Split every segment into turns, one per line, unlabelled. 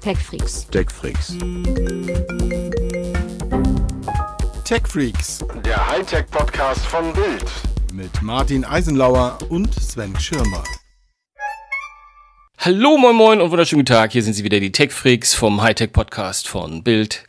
TechFreaks.
TechFreaks.
TechFreaks
Der Hightech-Podcast von Bild.
mit Martin Eisenlauer und Sven Schirmer.
Hallo, moin moin und wunderschönen guten Tag. Hier sind sie wieder, die Tech Freaks vom Hightech Podcast von Bild.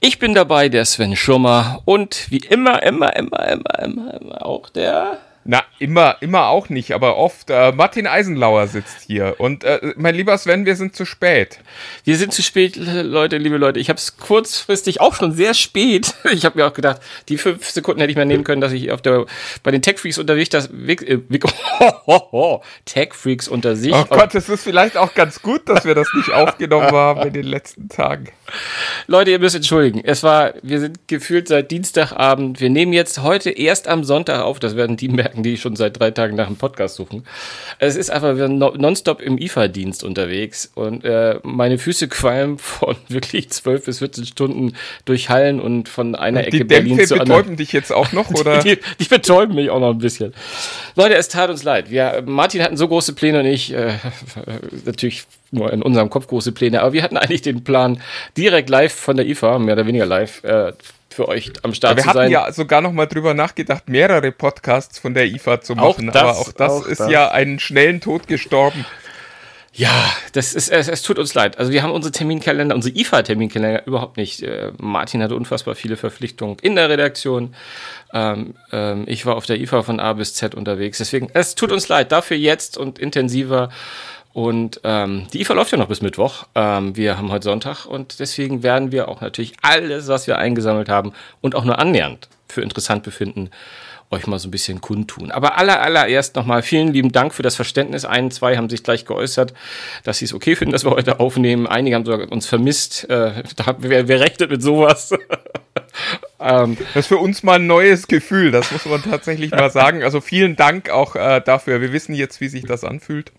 Ich bin dabei, der Sven Schirmer und wie immer, immer, immer, immer, immer, immer auch der.
Na, immer, immer auch nicht, aber oft. Äh, Martin Eisenlauer sitzt hier. Und äh, mein lieber Sven, wir sind zu spät.
Wir sind zu spät, Leute, liebe Leute. Ich habe es kurzfristig auch schon sehr spät. Ich habe mir auch gedacht, die fünf Sekunden hätte ich mir nehmen können, dass ich auf der bei den Tech Freaks unterwegs das äh, Tech Freaks unter sich.
Oh Gott, es ist vielleicht auch ganz gut, dass wir das nicht aufgenommen haben in den letzten Tagen.
Leute, ihr müsst entschuldigen. Es war, wir sind gefühlt seit Dienstagabend. Wir nehmen jetzt heute erst am Sonntag auf. Das werden die merken, die schon seit drei Tagen nach dem Podcast suchen. Es ist einfach, wir sind no- nonstop im IFA-Dienst unterwegs und äh, meine Füße qualmen von wirklich 12 bis 14 Stunden durch Hallen und von einer Ecke
Die
Berlin
Dämpfe
zur anderen.
betäuben dich jetzt auch noch, oder?
Die, die betäuben mich auch noch ein bisschen. Leute, es tat uns leid. Wir, Martin hatten so große Pläne und ich, äh, natürlich nur in unserem Kopf große Pläne, aber wir hatten eigentlich den Plan, direkt live von der IFA, mehr oder weniger live, äh, für euch am Start
wir
zu
hatten
sein.
ja sogar noch mal drüber nachgedacht, mehrere Podcasts von der IFA zu
Auch
machen.
das,
aber auch das
auch
ist
das.
ja einen schnellen Tod gestorben.
Ja, das ist, es, es tut uns leid. Also wir haben unsere Terminkalender, unsere IFA-Terminkalender überhaupt nicht. Äh, Martin hatte unfassbar viele Verpflichtungen in der Redaktion. Ähm, ähm, ich war auf der IFA von A bis Z unterwegs. Deswegen, es tut uns leid. Dafür jetzt und intensiver. Und ähm, die IFA läuft ja noch bis Mittwoch. Ähm, wir haben heute Sonntag und deswegen werden wir auch natürlich alles, was wir eingesammelt haben und auch nur annähernd für interessant befinden, euch mal so ein bisschen kundtun. Aber aller, allererst nochmal vielen lieben Dank für das Verständnis. Ein, zwei haben sich gleich geäußert, dass sie es okay finden, dass wir heute aufnehmen. Einige haben sogar uns vermisst. Äh, da wir, wer rechnet mit sowas? ähm,
Das ist für uns mal ein neues Gefühl, das muss man tatsächlich mal sagen. Also vielen Dank auch äh, dafür. Wir wissen jetzt, wie sich das anfühlt.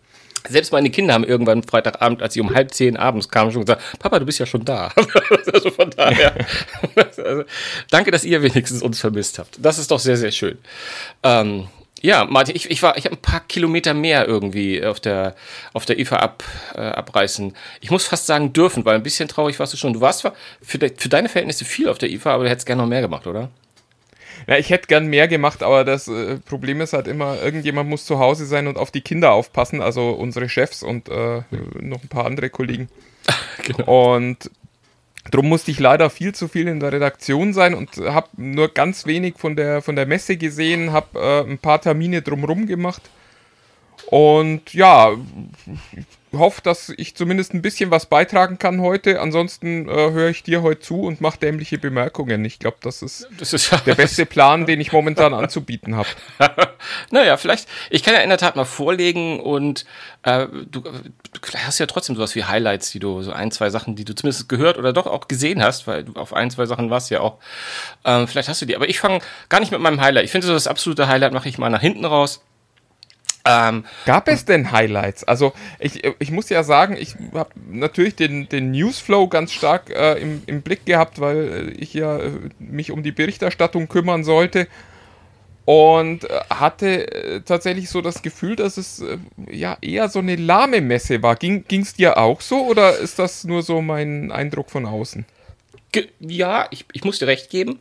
Selbst meine Kinder haben irgendwann Freitagabend, als sie um halb zehn abends kamen, schon gesagt, Papa, du bist ja schon da. also von daher, also, danke, dass ihr wenigstens uns vermisst habt. Das ist doch sehr, sehr schön. Ähm, ja, Martin, ich, ich war, ich habe ein paar Kilometer mehr irgendwie auf der, auf der IFA ab, äh, abreißen. Ich muss fast sagen dürfen, weil ein bisschen traurig warst du schon. Du warst zwar für, de, für deine Verhältnisse viel auf der IFA, aber du hättest gerne noch mehr gemacht, oder?
Ja, ich hätte gern mehr gemacht, aber das äh, Problem ist halt immer, irgendjemand muss zu Hause sein und auf die Kinder aufpassen, also unsere Chefs und äh, noch ein paar andere Kollegen.
Genau.
Und darum musste ich leider viel zu viel in der Redaktion sein und habe nur ganz wenig von der, von der Messe gesehen, habe äh, ein paar Termine drumherum gemacht. Und ja, hoffe, dass ich zumindest ein bisschen was beitragen kann heute. Ansonsten äh, höre ich dir heute zu und mache dämliche Bemerkungen. Ich glaube, das ist
Das ist
der beste Plan, den ich momentan anzubieten habe.
naja, vielleicht, ich kann ja in der Tat mal vorlegen und äh, du, du hast ja trotzdem sowas wie Highlights, die du, so ein, zwei Sachen, die du zumindest gehört oder doch auch gesehen hast, weil du auf ein, zwei Sachen warst ja auch. Ähm, vielleicht hast du die, aber ich fange gar nicht mit meinem Highlight. Ich finde so das absolute Highlight mache ich mal nach hinten raus. Ähm,
Gab es denn Highlights? Also ich, ich muss ja sagen, ich habe natürlich den, den Newsflow ganz stark äh, im, im Blick gehabt, weil äh, ich ja äh, mich um die Berichterstattung kümmern sollte. Und äh, hatte tatsächlich so das Gefühl, dass es äh, ja eher so eine lahme Messe war. Ging es dir auch so oder ist das nur so mein Eindruck von außen?
Ge- Ja, ich, ich muss dir recht geben.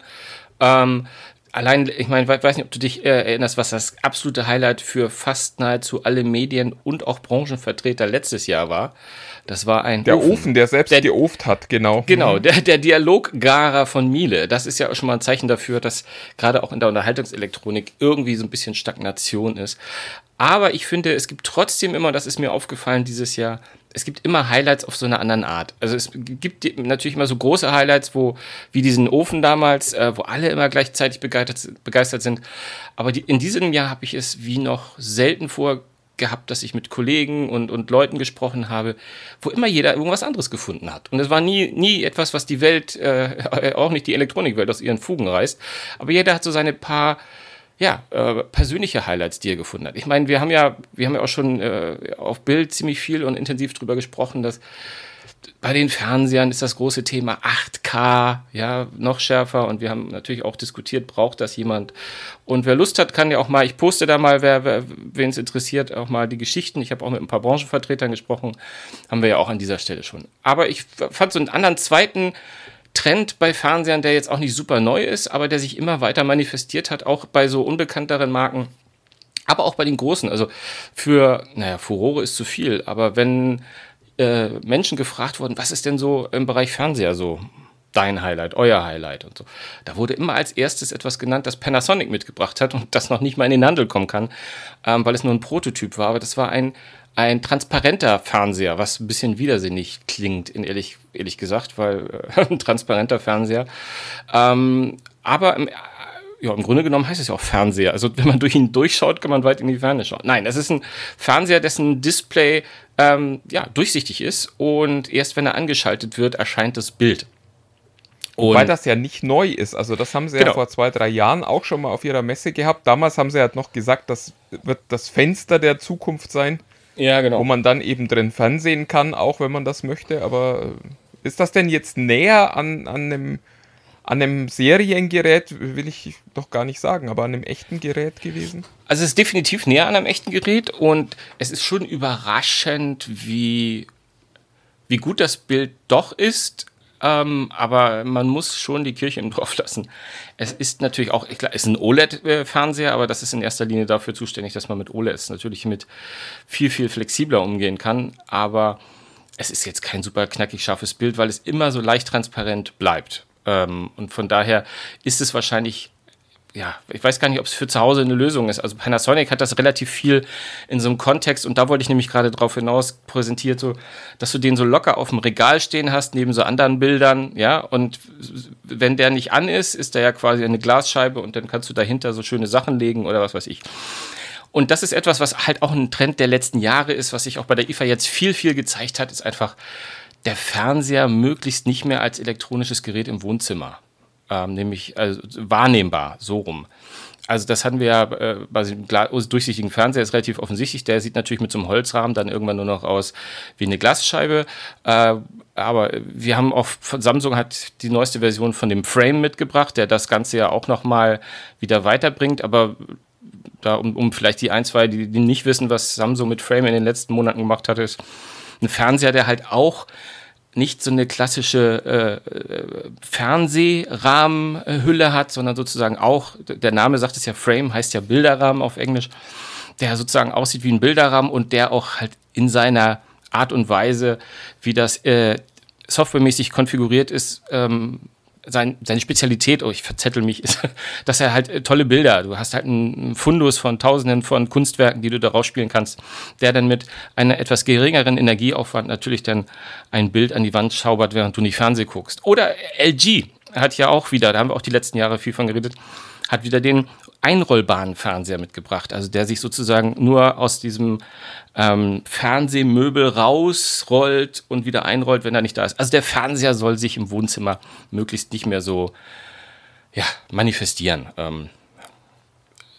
Ähm, allein, ich meine, we- weiß nicht, ob du dich äh, erinnerst, was das absolute Highlight für fast nahezu alle Medien und auch Branchenvertreter letztes Jahr war. Das war ein
Der Ofen, der selbst
Der-
geoft hat, genau.
Genau, der, der Dialoggarer von Miele. Das ist ja schon mal ein Zeichen dafür, dass gerade auch in der Unterhaltungselektronik irgendwie so ein bisschen Stagnation ist. Aber ich finde, es gibt trotzdem immer, das ist mir aufgefallen dieses Jahr, es gibt immer Highlights auf so einer anderen Art. Also es gibt natürlich immer so große Highlights, wo, wie diesen Ofen damals, äh, wo alle immer gleichzeitig begeistert, begeistert sind. Aber die, in diesem Jahr habe ich es wie noch selten vor gehabt, dass ich mit Kollegen und, und Leuten gesprochen habe, wo immer jeder irgendwas anderes gefunden hat. Und es war nie, nie etwas, was die Welt, äh, auch nicht die Elektronikwelt aus ihren Fugen reißt. Aber jeder hat so seine paar ja, äh, persönliche Highlights, die er gefunden hat. Ich meine, wir haben ja, wir haben ja auch schon äh, auf Bild ziemlich viel und intensiv drüber gesprochen, dass bei den Fernsehern ist das große Thema 8K, ja, noch schärfer. Und wir haben natürlich auch diskutiert, braucht das jemand? Und wer Lust hat, kann ja auch mal, ich poste da mal, wer, wer wen es interessiert, auch mal die Geschichten. Ich habe auch mit ein paar Branchenvertretern gesprochen, haben wir ja auch an dieser Stelle schon. Aber ich fand so einen anderen zweiten Trend bei Fernsehern, der jetzt auch nicht super neu ist, aber der sich immer weiter manifestiert hat, auch bei so unbekannteren Marken, aber auch bei den großen. Also für, naja, Furore ist zu viel, aber wenn äh, Menschen gefragt wurden, was ist denn so im Bereich Fernseher so dein Highlight, euer Highlight und so. Da wurde immer als erstes etwas genannt, das Panasonic mitgebracht hat und das noch nicht mal in den Handel kommen kann, ähm, weil es nur ein Prototyp war. Aber das war ein, ein transparenter Fernseher, was ein bisschen widersinnig klingt, in ehrlich, ehrlich gesagt, weil äh, ein transparenter Fernseher. Ähm, aber im, ja, im Grunde genommen heißt es ja auch Fernseher. Also wenn man durch ihn durchschaut, kann man weit in die Ferne schauen. Nein, es ist ein Fernseher, dessen Display ähm, ja, durchsichtig ist und erst wenn er angeschaltet wird, erscheint das Bild.
Und Weil das ja nicht neu ist. Also das haben sie genau. ja vor zwei, drei Jahren auch schon mal auf ihrer Messe gehabt. Damals haben sie ja noch gesagt, das wird das Fenster der Zukunft sein.
Ja, genau.
Wo man dann eben drin fernsehen kann, auch wenn man das möchte. Aber äh, ist das denn jetzt näher an, an einem an einem Seriengerät will ich doch gar nicht sagen, aber an einem echten Gerät gewesen?
Also es ist definitiv näher an einem echten Gerät und es ist schon überraschend, wie, wie gut das Bild doch ist. Ähm, aber man muss schon die Kirche im Dorf lassen. Es ist natürlich auch, klar, es ist ein OLED-Fernseher, aber das ist in erster Linie dafür zuständig, dass man mit OLEDs natürlich mit viel, viel flexibler umgehen kann. Aber es ist jetzt kein super knackig scharfes Bild, weil es immer so leicht transparent bleibt. Ähm, und von daher ist es wahrscheinlich ja, ich weiß gar nicht, ob es für zu Hause eine Lösung ist. Also Panasonic hat das relativ viel in so einem Kontext und da wollte ich nämlich gerade drauf hinaus präsentiert, so, dass du den so locker auf dem Regal stehen hast, neben so anderen Bildern, ja, und wenn der nicht an ist, ist der ja quasi eine Glasscheibe und dann kannst du dahinter so schöne Sachen legen oder was weiß ich. Und das ist etwas, was halt auch ein Trend der letzten Jahre ist, was sich auch bei der IFA jetzt viel, viel gezeigt hat, ist einfach, der Fernseher möglichst nicht mehr als elektronisches Gerät im Wohnzimmer, ähm, nämlich also wahrnehmbar, so rum. Also das hatten wir ja äh, bei dem durchsichtigen Fernseher, ist relativ offensichtlich. Der sieht natürlich mit so einem Holzrahmen dann irgendwann nur noch aus wie eine Glasscheibe. Äh, aber wir haben auch, von Samsung hat die neueste Version von dem Frame mitgebracht, der das Ganze ja auch nochmal wieder weiterbringt. Aber da, um, um vielleicht die ein, zwei, die, die nicht wissen, was Samsung mit Frame in den letzten Monaten gemacht hat, ist ein Fernseher, der halt auch nicht so eine klassische äh, äh, Fernsehrahmenhülle hat, sondern sozusagen auch, der Name sagt es ja, Frame heißt ja Bilderrahmen auf Englisch, der sozusagen aussieht wie ein Bilderrahmen und der auch halt in seiner Art und Weise, wie das äh, softwaremäßig konfiguriert ist, ähm, sein, seine Spezialität, oh, ich verzettel mich, ist, dass er halt äh, tolle Bilder, du hast halt einen Fundus von tausenden von Kunstwerken, die du daraus spielen kannst, der dann mit einer etwas geringeren Energieaufwand natürlich dann ein Bild an die Wand schaubert, während du nicht Fernseh guckst. Oder LG hat ja auch wieder, da haben wir auch die letzten Jahre viel von geredet, hat wieder den einrollbaren Fernseher mitgebracht, also der sich sozusagen nur aus diesem ähm, Fernsehmöbel rausrollt und wieder einrollt, wenn er nicht da ist. Also der Fernseher soll sich im Wohnzimmer möglichst nicht mehr so ja, manifestieren. Ähm,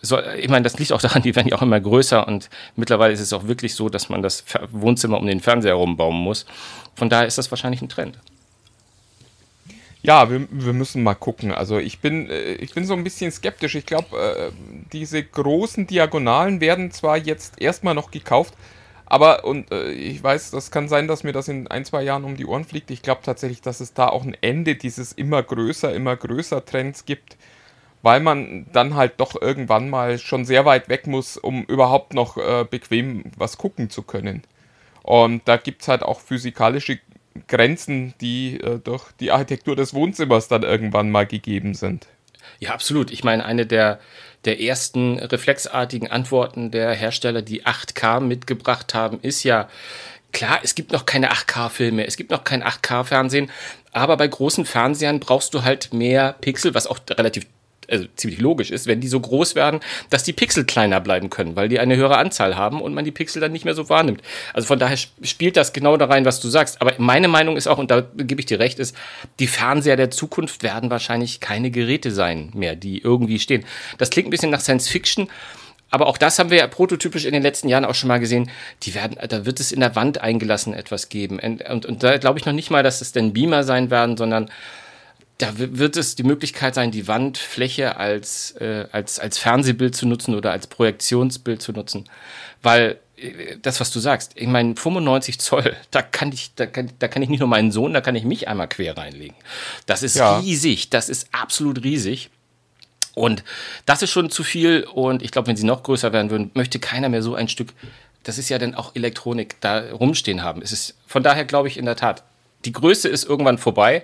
so, ich meine, das liegt auch daran, die werden ja auch immer größer und mittlerweile ist es auch wirklich so, dass man das Wohnzimmer um den Fernseher herum bauen muss. Von daher ist das wahrscheinlich ein Trend.
Ja, wir, wir müssen mal gucken. Also ich bin, äh, ich bin so ein bisschen skeptisch. Ich glaube, äh, diese großen Diagonalen werden zwar jetzt erstmal noch gekauft, aber und äh, ich weiß, das kann sein, dass mir das in ein, zwei Jahren um die Ohren fliegt. Ich glaube tatsächlich, dass es da auch ein Ende dieses immer größer, immer größer Trends gibt, weil man dann halt doch irgendwann mal schon sehr weit weg muss, um überhaupt noch bequem was gucken zu können. Und da gibt es halt auch physikalische Grenzen, die äh, durch die Architektur des Wohnzimmers dann irgendwann mal gegeben sind.
Ja, absolut. Ich meine, eine der, der ersten reflexartigen Antworten der Hersteller, die 8K mitgebracht haben, ist ja, klar, es gibt noch keine 8K-Filme, es gibt noch kein 8K-Fernsehen, aber bei großen Fernsehern brauchst du halt mehr Pixel, was auch relativ also ziemlich logisch ist, wenn die so groß werden, dass die Pixel kleiner bleiben können, weil die eine höhere Anzahl haben und man die Pixel dann nicht mehr so wahrnimmt. Also von daher spielt das genau da rein, was du sagst. Aber meine Meinung ist auch, und da gebe ich dir recht, ist, die Fernseher der Zukunft werden wahrscheinlich keine Geräte sein mehr, die irgendwie stehen. Das klingt ein bisschen nach Science Fiction. Aber auch das haben wir ja prototypisch in den letzten Jahren auch schon mal gesehen. Die werden, da wird es in der Wand eingelassen etwas geben. Und, und, und da glaube ich noch nicht mal, dass es denn Beamer sein werden, sondern da wird es die Möglichkeit sein, die Wandfläche als, äh, als, als Fernsehbild zu nutzen oder als Projektionsbild zu nutzen. Weil äh, das, was du sagst, ich meine, 95 Zoll, da kann ich, da kann, da kann ich nicht nur meinen Sohn, da kann ich mich einmal quer reinlegen. Das ist ja. riesig, das ist absolut riesig. Und das ist schon zu viel. Und ich glaube, wenn sie noch größer werden würden, möchte keiner mehr so ein Stück, das ist ja dann auch Elektronik, da rumstehen haben. Es ist, von daher glaube ich in der Tat, die Größe ist irgendwann vorbei.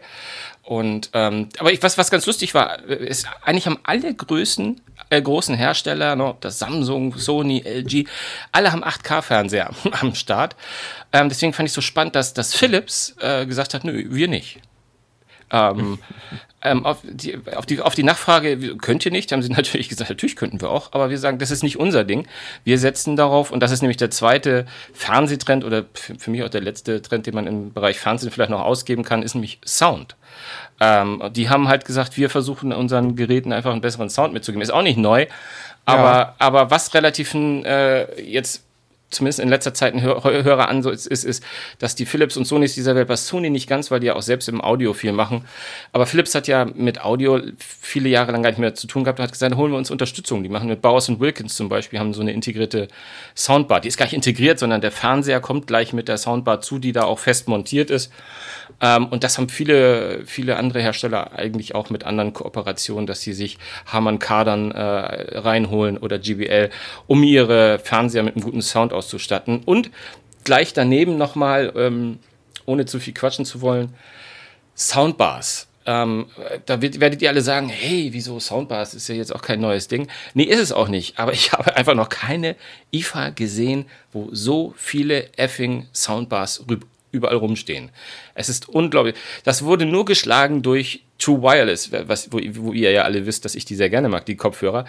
Und ähm, aber ich, was, was ganz lustig war, ist eigentlich haben alle größten, äh, großen Hersteller, no, das Samsung, Sony, LG, alle haben 8K-Fernseher am Start. Ähm, deswegen fand ich so spannend, dass, dass Philips äh, gesagt hat, nö, wir nicht. Ähm, ähm, auf, die, auf, die, auf die Nachfrage, könnt ihr nicht, haben sie natürlich gesagt, natürlich könnten wir auch, aber wir sagen, das ist nicht unser Ding. Wir setzen darauf, und das ist nämlich der zweite Fernsehtrend oder für mich auch der letzte Trend, den man im Bereich Fernsehen vielleicht noch ausgeben kann, ist nämlich Sound. Ähm, die haben halt gesagt, wir versuchen unseren Geräten einfach einen besseren Sound mitzugeben. Ist auch nicht neu, aber, ja. aber was relativ äh, jetzt zumindest in letzter Zeit ein höherer Ansatz ist, ist, dass die Philips und Sonys dieser Welt, was Sony nicht ganz, weil die ja auch selbst im Audio viel machen, aber Philips hat ja mit Audio viele Jahre lang gar nicht mehr zu tun gehabt und hat gesagt, holen wir uns Unterstützung. Die machen mit Bowers und Wilkins zum Beispiel, haben so eine integrierte Soundbar. Die ist gar nicht integriert, sondern der Fernseher kommt gleich mit der Soundbar zu, die da auch fest montiert ist. Ähm, und das haben viele, viele andere Hersteller eigentlich auch mit anderen Kooperationen, dass sie sich Harman Kardon äh, reinholen oder GBL, um ihre Fernseher mit einem guten Sound auszustatten. Und gleich daneben nochmal, ähm, ohne zu viel quatschen zu wollen, Soundbars. Ähm, da wird, werdet ihr alle sagen, hey, wieso Soundbars ist ja jetzt auch kein neues Ding. Nee, ist es auch nicht. Aber ich habe einfach noch keine IFA gesehen, wo so viele effing Soundbars überall rumstehen. Es ist unglaublich. Das wurde nur geschlagen durch True Wireless, was, wo, wo ihr ja alle wisst, dass ich die sehr gerne mag, die Kopfhörer.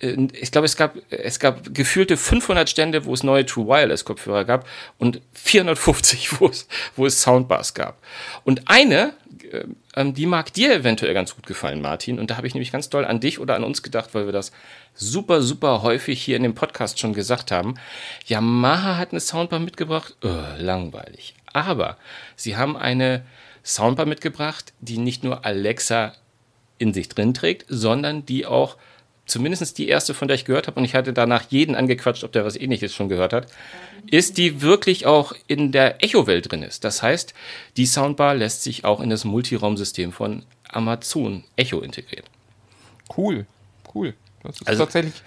Äh, ich glaube, es gab, es gab gefühlte 500 Stände, wo es neue True Wireless Kopfhörer gab und 450, wo es, wo es Soundbars gab. Und eine, äh, ähm, die mag dir eventuell ganz gut gefallen, Martin. Und da habe ich nämlich ganz doll an dich oder an uns gedacht, weil wir das super, super häufig hier in dem Podcast schon gesagt haben. Yamaha hat eine Soundbar mitgebracht. Oh, langweilig. Aber sie haben eine Soundbar mitgebracht, die nicht nur Alexa in sich drin trägt, sondern die auch zumindest die erste, von der ich gehört habe, und ich hatte danach jeden angequatscht, ob der was ähnliches schon gehört hat, ist, die wirklich auch in der Echo-Welt drin ist. Das heißt, die Soundbar lässt sich auch in das Multiraumsystem von Amazon Echo integrieren.
Cool, cool. Das ist also, tatsächlich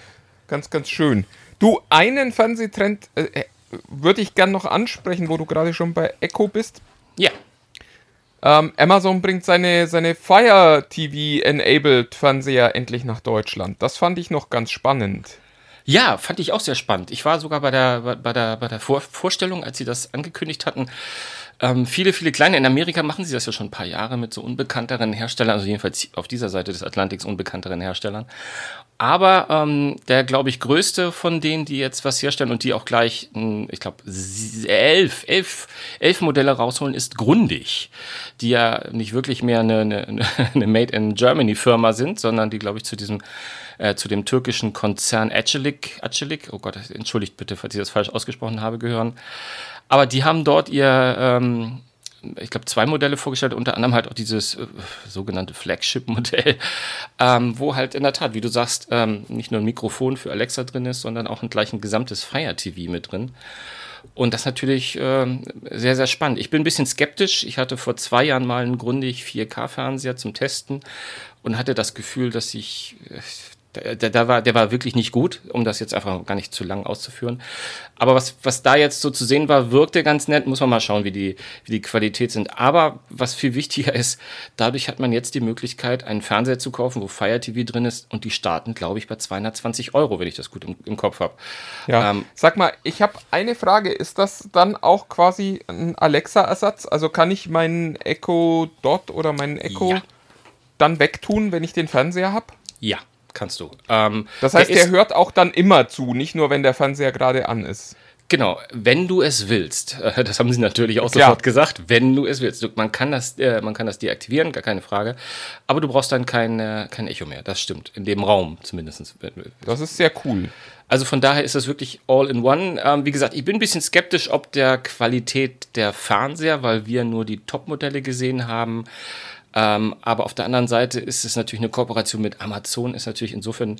ganz, ganz schön. Du, einen Fernsehtrend äh, äh würde ich gern noch ansprechen, wo du gerade schon bei Echo bist.
Ja.
Ähm, Amazon bringt seine, seine Fire TV-enabled Fernseher endlich nach Deutschland. Das fand ich noch ganz spannend.
Ja, fand ich auch sehr spannend. Ich war sogar bei der, bei der, bei der Vor Vorstellung, als sie das angekündigt hatten. Ähm, viele, viele kleine. In Amerika machen sie das ja schon ein paar Jahre mit so unbekannteren Herstellern, also jedenfalls auf dieser Seite des Atlantiks unbekannteren Herstellern. Aber ähm, der, glaube ich, größte von denen, die jetzt was herstellen und die auch gleich, ich glaube, elf, elf, elf Modelle rausholen, ist Grundig. Die ja nicht wirklich mehr eine, eine, eine Made in Germany Firma sind, sondern die, glaube ich, zu diesem äh, zu dem türkischen Konzern Acelik, Acelik, oh Gott, entschuldigt bitte, falls ich das falsch ausgesprochen habe, gehören. Aber die haben dort ihr, ähm, ich glaube, zwei Modelle vorgestellt, unter anderem halt auch dieses äh, sogenannte Flagship-Modell, ähm, wo halt in der Tat, wie du sagst, ähm, nicht nur ein Mikrofon für Alexa drin ist, sondern auch ein gleich ein gesamtes Fire TV mit drin. Und das ist natürlich äh, sehr, sehr spannend. Ich bin ein bisschen skeptisch. Ich hatte vor zwei Jahren mal einen Grundig 4K-Fernseher zum Testen und hatte das Gefühl, dass ich, der, der, war, der war wirklich nicht gut, um das jetzt einfach gar nicht zu lang auszuführen. Aber was, was da jetzt so zu sehen war, wirkte ganz nett. Muss man mal schauen, wie die, wie die Qualität sind. Aber was viel wichtiger ist, dadurch hat man jetzt die Möglichkeit, einen Fernseher zu kaufen, wo Fire TV drin ist. Und die starten, glaube ich, bei 220 Euro, wenn ich das gut im, im Kopf habe.
Ja. Ähm, Sag mal, ich habe eine Frage. Ist das dann auch quasi ein Alexa-Ersatz? Also kann ich meinen Echo Dot oder meinen Echo ja. dann wegtun, wenn ich den Fernseher habe?
Ja, kannst du. Ähm,
Das heißt,
der
der
ist-
hört auch dann immer zu, nicht nur, wenn der Fernseher gerade an ist.
Genau, wenn du es willst. Das haben sie natürlich auch
Klar.
sofort gesagt, wenn du es willst. Man, kann das, äh, man kann das deaktivieren, gar keine Frage. Aber du brauchst dann kein, äh, kein Echo mehr. Das stimmt. In dem Raum zumindest.
Das ist sehr cool.
Also von daher ist das wirklich all in one. Ähm, wie gesagt, ich bin ein bisschen skeptisch ob der Qualität der Fernseher, weil wir nur die Top-Modelle gesehen haben. Ähm, aber auf der anderen Seite ist es natürlich eine Kooperation mit Amazon, ist natürlich insofern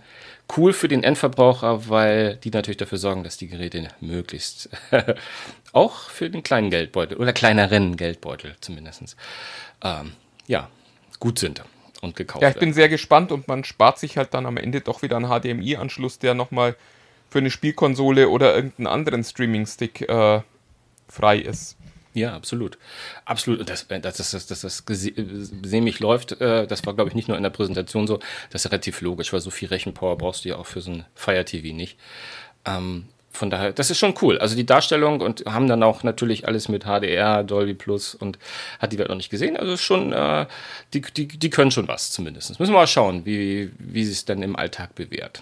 cool für den Endverbraucher, weil die natürlich dafür sorgen, dass die Geräte möglichst auch für den kleinen Geldbeutel oder kleineren Geldbeutel zumindest ähm, ja, gut sind und gekauft
Ja, ich
werden.
bin sehr gespannt und man spart sich halt dann am Ende doch wieder einen HDMI-Anschluss, der nochmal für eine Spielkonsole oder irgendeinen anderen Streaming-Stick äh, frei ist.
Ja, absolut. Absolut. Und das, dass das, das, das, das gese- sämig läuft, äh, das war, glaube ich, nicht nur in der Präsentation so. Das ist relativ logisch, weil so viel Rechenpower brauchst du ja auch für so ein Fire TV nicht. Ähm, von daher, das ist schon cool. Also die Darstellung und haben dann auch natürlich alles mit HDR, Dolby Plus und hat die Welt noch nicht gesehen. Also schon, äh, die, die, die können schon was zumindest. Müssen wir mal schauen, wie, wie sie es dann im Alltag bewährt.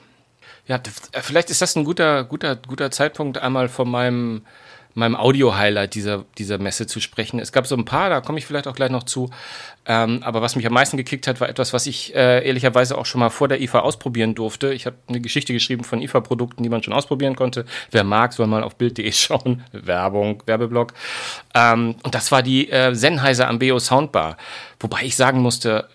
Ja, vielleicht ist das ein guter, guter, guter Zeitpunkt, einmal von meinem, meinem Audio-Highlight dieser, dieser Messe zu sprechen. Es gab so ein paar, da komme ich vielleicht auch gleich noch zu. Ähm, aber was mich am meisten gekickt hat, war etwas, was ich äh, ehrlicherweise auch schon mal vor der IFA ausprobieren durfte. Ich habe eine Geschichte geschrieben von IFA-Produkten, die man schon ausprobieren konnte. Wer mag, soll mal auf Bild.de schauen. Werbung, Werbeblock. Ähm, und das war die äh, Sennheiser Ambeo Soundbar. Wobei ich sagen musste,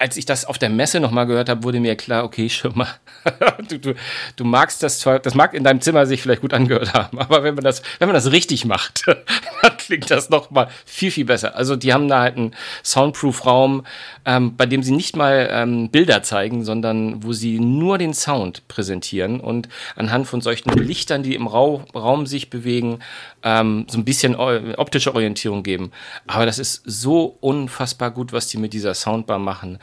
als ich das auf der Messe nochmal gehört habe, wurde mir klar, okay, schon mal, du, du, du magst das zwar, das mag in deinem Zimmer sich vielleicht gut angehört haben, aber wenn man das, wenn man das richtig macht, klingt das nochmal viel, viel besser. Also die haben da halt einen Soundproof-Raum, ähm, bei dem sie nicht mal ähm, Bilder zeigen, sondern wo sie nur den Sound präsentieren und anhand von solchen Lichtern, die im Rau Raum sich bewegen, ähm, so ein bisschen optische Orientierung geben. Aber das ist so unfassbar gut, was die mit dieser Soundbar machen,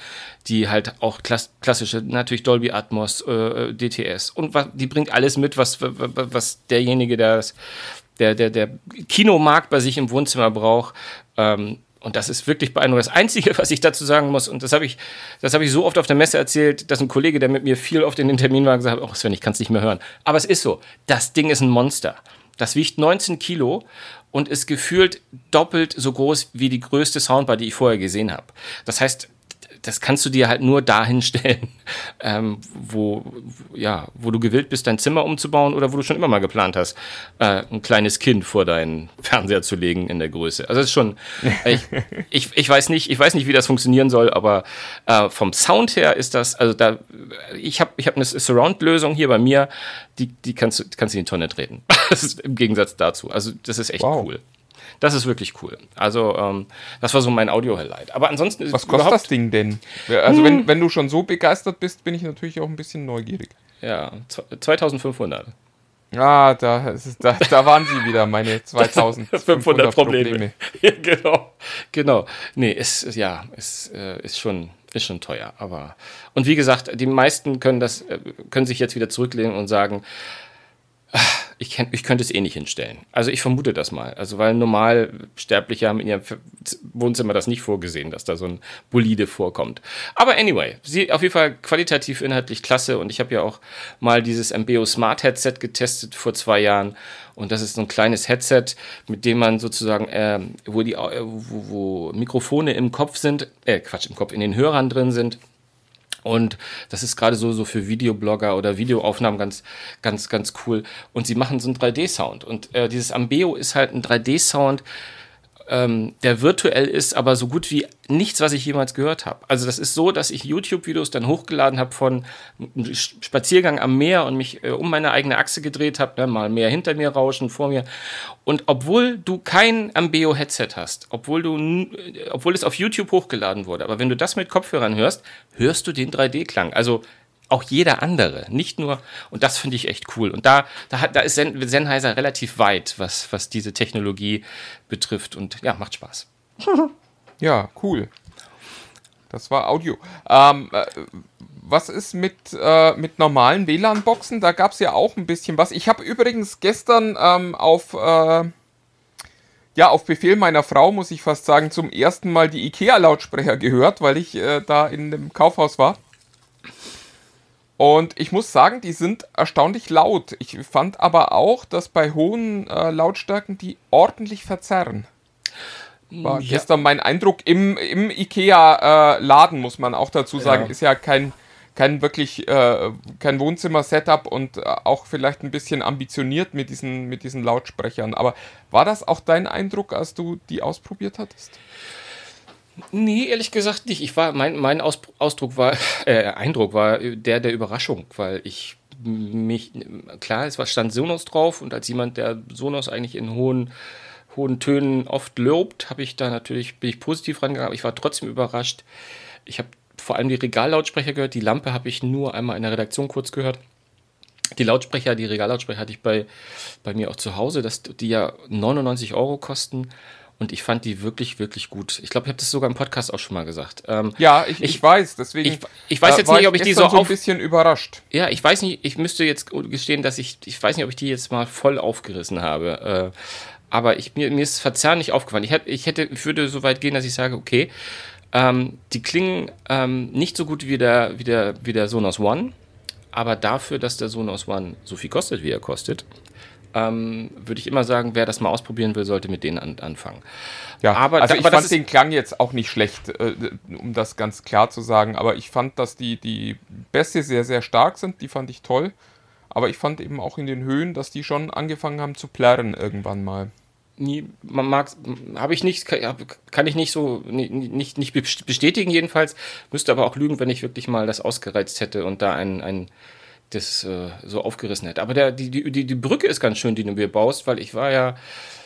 die halt auch klass klassische, natürlich Dolby Atmos, äh, DTS und was, die bringt alles mit, was- was derjenige, der das, der, der, der Kinomarkt bei sich im Wohnzimmer braucht. Ähm, und das ist wirklich beeindruckend. Das Einzige, was ich dazu sagen muss, und das habe ich, das ich so oft auf der Messe erzählt, dass ein Kollege, der mit mir viel auf den Termin war, gesagt hat, oh Sven, ich kann es nicht mehr hören. Aber es ist so, das Ding ist ein Monster. Das wiegt 19 Kilo und ist gefühlt doppelt so groß wie die größte Soundbar, die ich vorher gesehen habe. Das heißt, das kannst du dir halt nur dahin stellen, ähm, wo, ja, wo du gewillt bist, dein Zimmer umzubauen oder wo du schon immer mal geplant hast, äh, ein kleines Kind vor deinen Fernseher zu legen in der Größe. Also es ist schon, ich, ich, ich weiß nicht, ich weiß nicht, wie das funktionieren soll, aber äh, vom Sound her ist das, also da, ich habe ich hab eine Surround-Lösung hier bei mir, die, die kannst du, kannst du in die Tonne treten. Das ist Im Gegensatz dazu. Also das ist echt
Wow.
cool. Das ist wirklich cool. Also, ähm, das war so mein Audio-Highlight. Aber ansonsten ist
Was kostet das Ding denn? Also,
Hm.
wenn, wenn du schon so begeistert bist, bin ich natürlich auch ein bisschen neugierig.
Ja, zwe- 2500.
Ah, da, da, da waren sie wieder, meine 2500
500
Probleme.
Probleme. Ja, genau. Genau. Nee, ist, ist- ja, ist, äh, ist schon, ist schon teuer. Aber, und wie gesagt, die meisten können das, äh, können sich jetzt wieder zurücklehnen und sagen, "Ah, ich, kenn, ich könnte es eh nicht hinstellen. Also ich vermute das mal. Also weil normal Sterbliche haben in ihrem Wohnzimmer das nicht vorgesehen, dass da so ein Bolide vorkommt. Aber anyway, sie auf jeden Fall qualitativ inhaltlich klasse und ich habe ja auch mal dieses MBO Smart Headset getestet vor zwei Jahren und das ist so ein kleines Headset, mit dem man sozusagen, ähm, wo die, äh, wo, wo Mikrofone im Kopf sind, äh, Quatsch, im Kopf, in den Hörern drin sind. Und das ist gerade so, so für Videoblogger oder Videoaufnahmen ganz, ganz, ganz cool. Und sie machen so einen 3D-Sound. Und äh, dieses Ambeo ist halt ein 3D-Sound, ähm, der virtuell ist, aber so gut wie nichts, was ich jemals gehört habe. Also das ist so, dass ich YouTube-Videos dann hochgeladen habe von Spaziergang am Meer und mich äh, um meine eigene Achse gedreht habe, ne, mal Meer hinter mir rauschen, vor mir. Und obwohl du kein Ambeo-Headset hast, obwohl du, obwohl es auf YouTube hochgeladen wurde, aber wenn du das mit Kopfhörern hörst, hörst du den 3D-Klang. Also auch jeder andere, nicht nur, und das finde ich echt cool. Und da, da, da ist Sen Sennheiser relativ weit, was, was diese Technologie betrifft. Und ja, macht Spaß.
Ja, cool. Das war Audio. Ähm, äh, was ist mit, äh, mit normalen WLAN-Boxen? Da gab es ja auch ein bisschen was. Ich habe übrigens gestern ähm, auf, äh, ja, auf Befehl meiner Frau, muss ich fast sagen, zum ersten Mal die IKEA-Lautsprecher gehört, weil ich äh, da in dem Kaufhaus war. Und ich muss sagen, die sind erstaunlich laut. Ich fand aber auch, dass bei hohen äh, Lautstärken die ordentlich verzerren. War
Ja.
gestern mein Eindruck im, im IKEA-Laden, muss man auch dazu sagen.
Ja.
Ist ja kein, kein wirklich äh, kein Wohnzimmer-Setup und äh, auch vielleicht ein bisschen ambitioniert mit diesen, mit diesen Lautsprechern. Aber war das auch dein Eindruck, als du die ausprobiert hattest?
Nee, ehrlich gesagt nicht. Ich war, mein, mein Aus, Ausdruck war, äh, Eindruck war der der Überraschung, weil ich mich, klar, es war stand Sonos drauf und als jemand, der Sonos eigentlich in hohen, hohen Tönen oft lobt, habe ich da natürlich, bin ich positiv rangegangen, aber ich war trotzdem überrascht. Ich habe vor allem die Regallautsprecher gehört, die Lampe habe ich nur einmal in der Redaktion kurz gehört. Die Lautsprecher, die Regallautsprecher hatte ich bei, bei mir auch zu Hause, dass die ja 99 Euro kosten. Und ich fand die wirklich, wirklich gut. Ich glaube, ich habe das sogar im Podcast auch schon mal gesagt. Ähm,
Ja, ich, ich,
Ich-
weiß, deswegen.
ich- ich weiß jetzt nicht, ob ich die so
ein
auf-
bisschen überrascht.
ja, ich weiß nicht, ich müsste jetzt gestehen, dass ich, ich weiß nicht, ob ich die jetzt mal voll aufgerissen habe. Äh, aber ich, mir, mir ist Verzerren nicht aufgefallen. Ich hätte, ich hätte, ich würde so weit gehen, dass ich sage, okay, ähm, die klingen ähm, nicht so gut wie der, wie, der, wie der Sonos One, aber dafür, dass der Sonos One so viel kostet, wie er kostet, ähm, würde ich immer sagen, wer das mal ausprobieren will, sollte mit denen an, anfangen.
Ja,
Aber
also
da-
ich
aber
fand den Klang jetzt auch nicht schlecht, äh, um das ganz klar zu sagen, aber ich fand, dass die, die Bässe sehr, sehr stark sind, die fand ich toll. Aber ich fand eben auch in den Höhen, dass die schon angefangen haben zu plärren irgendwann mal.
nie, man mag, habe ich nicht, kann, ich nicht so, ni- nicht, nicht bestätigen jedenfalls, müsste aber auch lügen, wenn ich wirklich mal das ausgereizt hätte und da ein, ein das äh, so aufgerissen hätte. Aber der, die, die, die Brücke ist ganz schön, die du mir baust, weil ich war ja,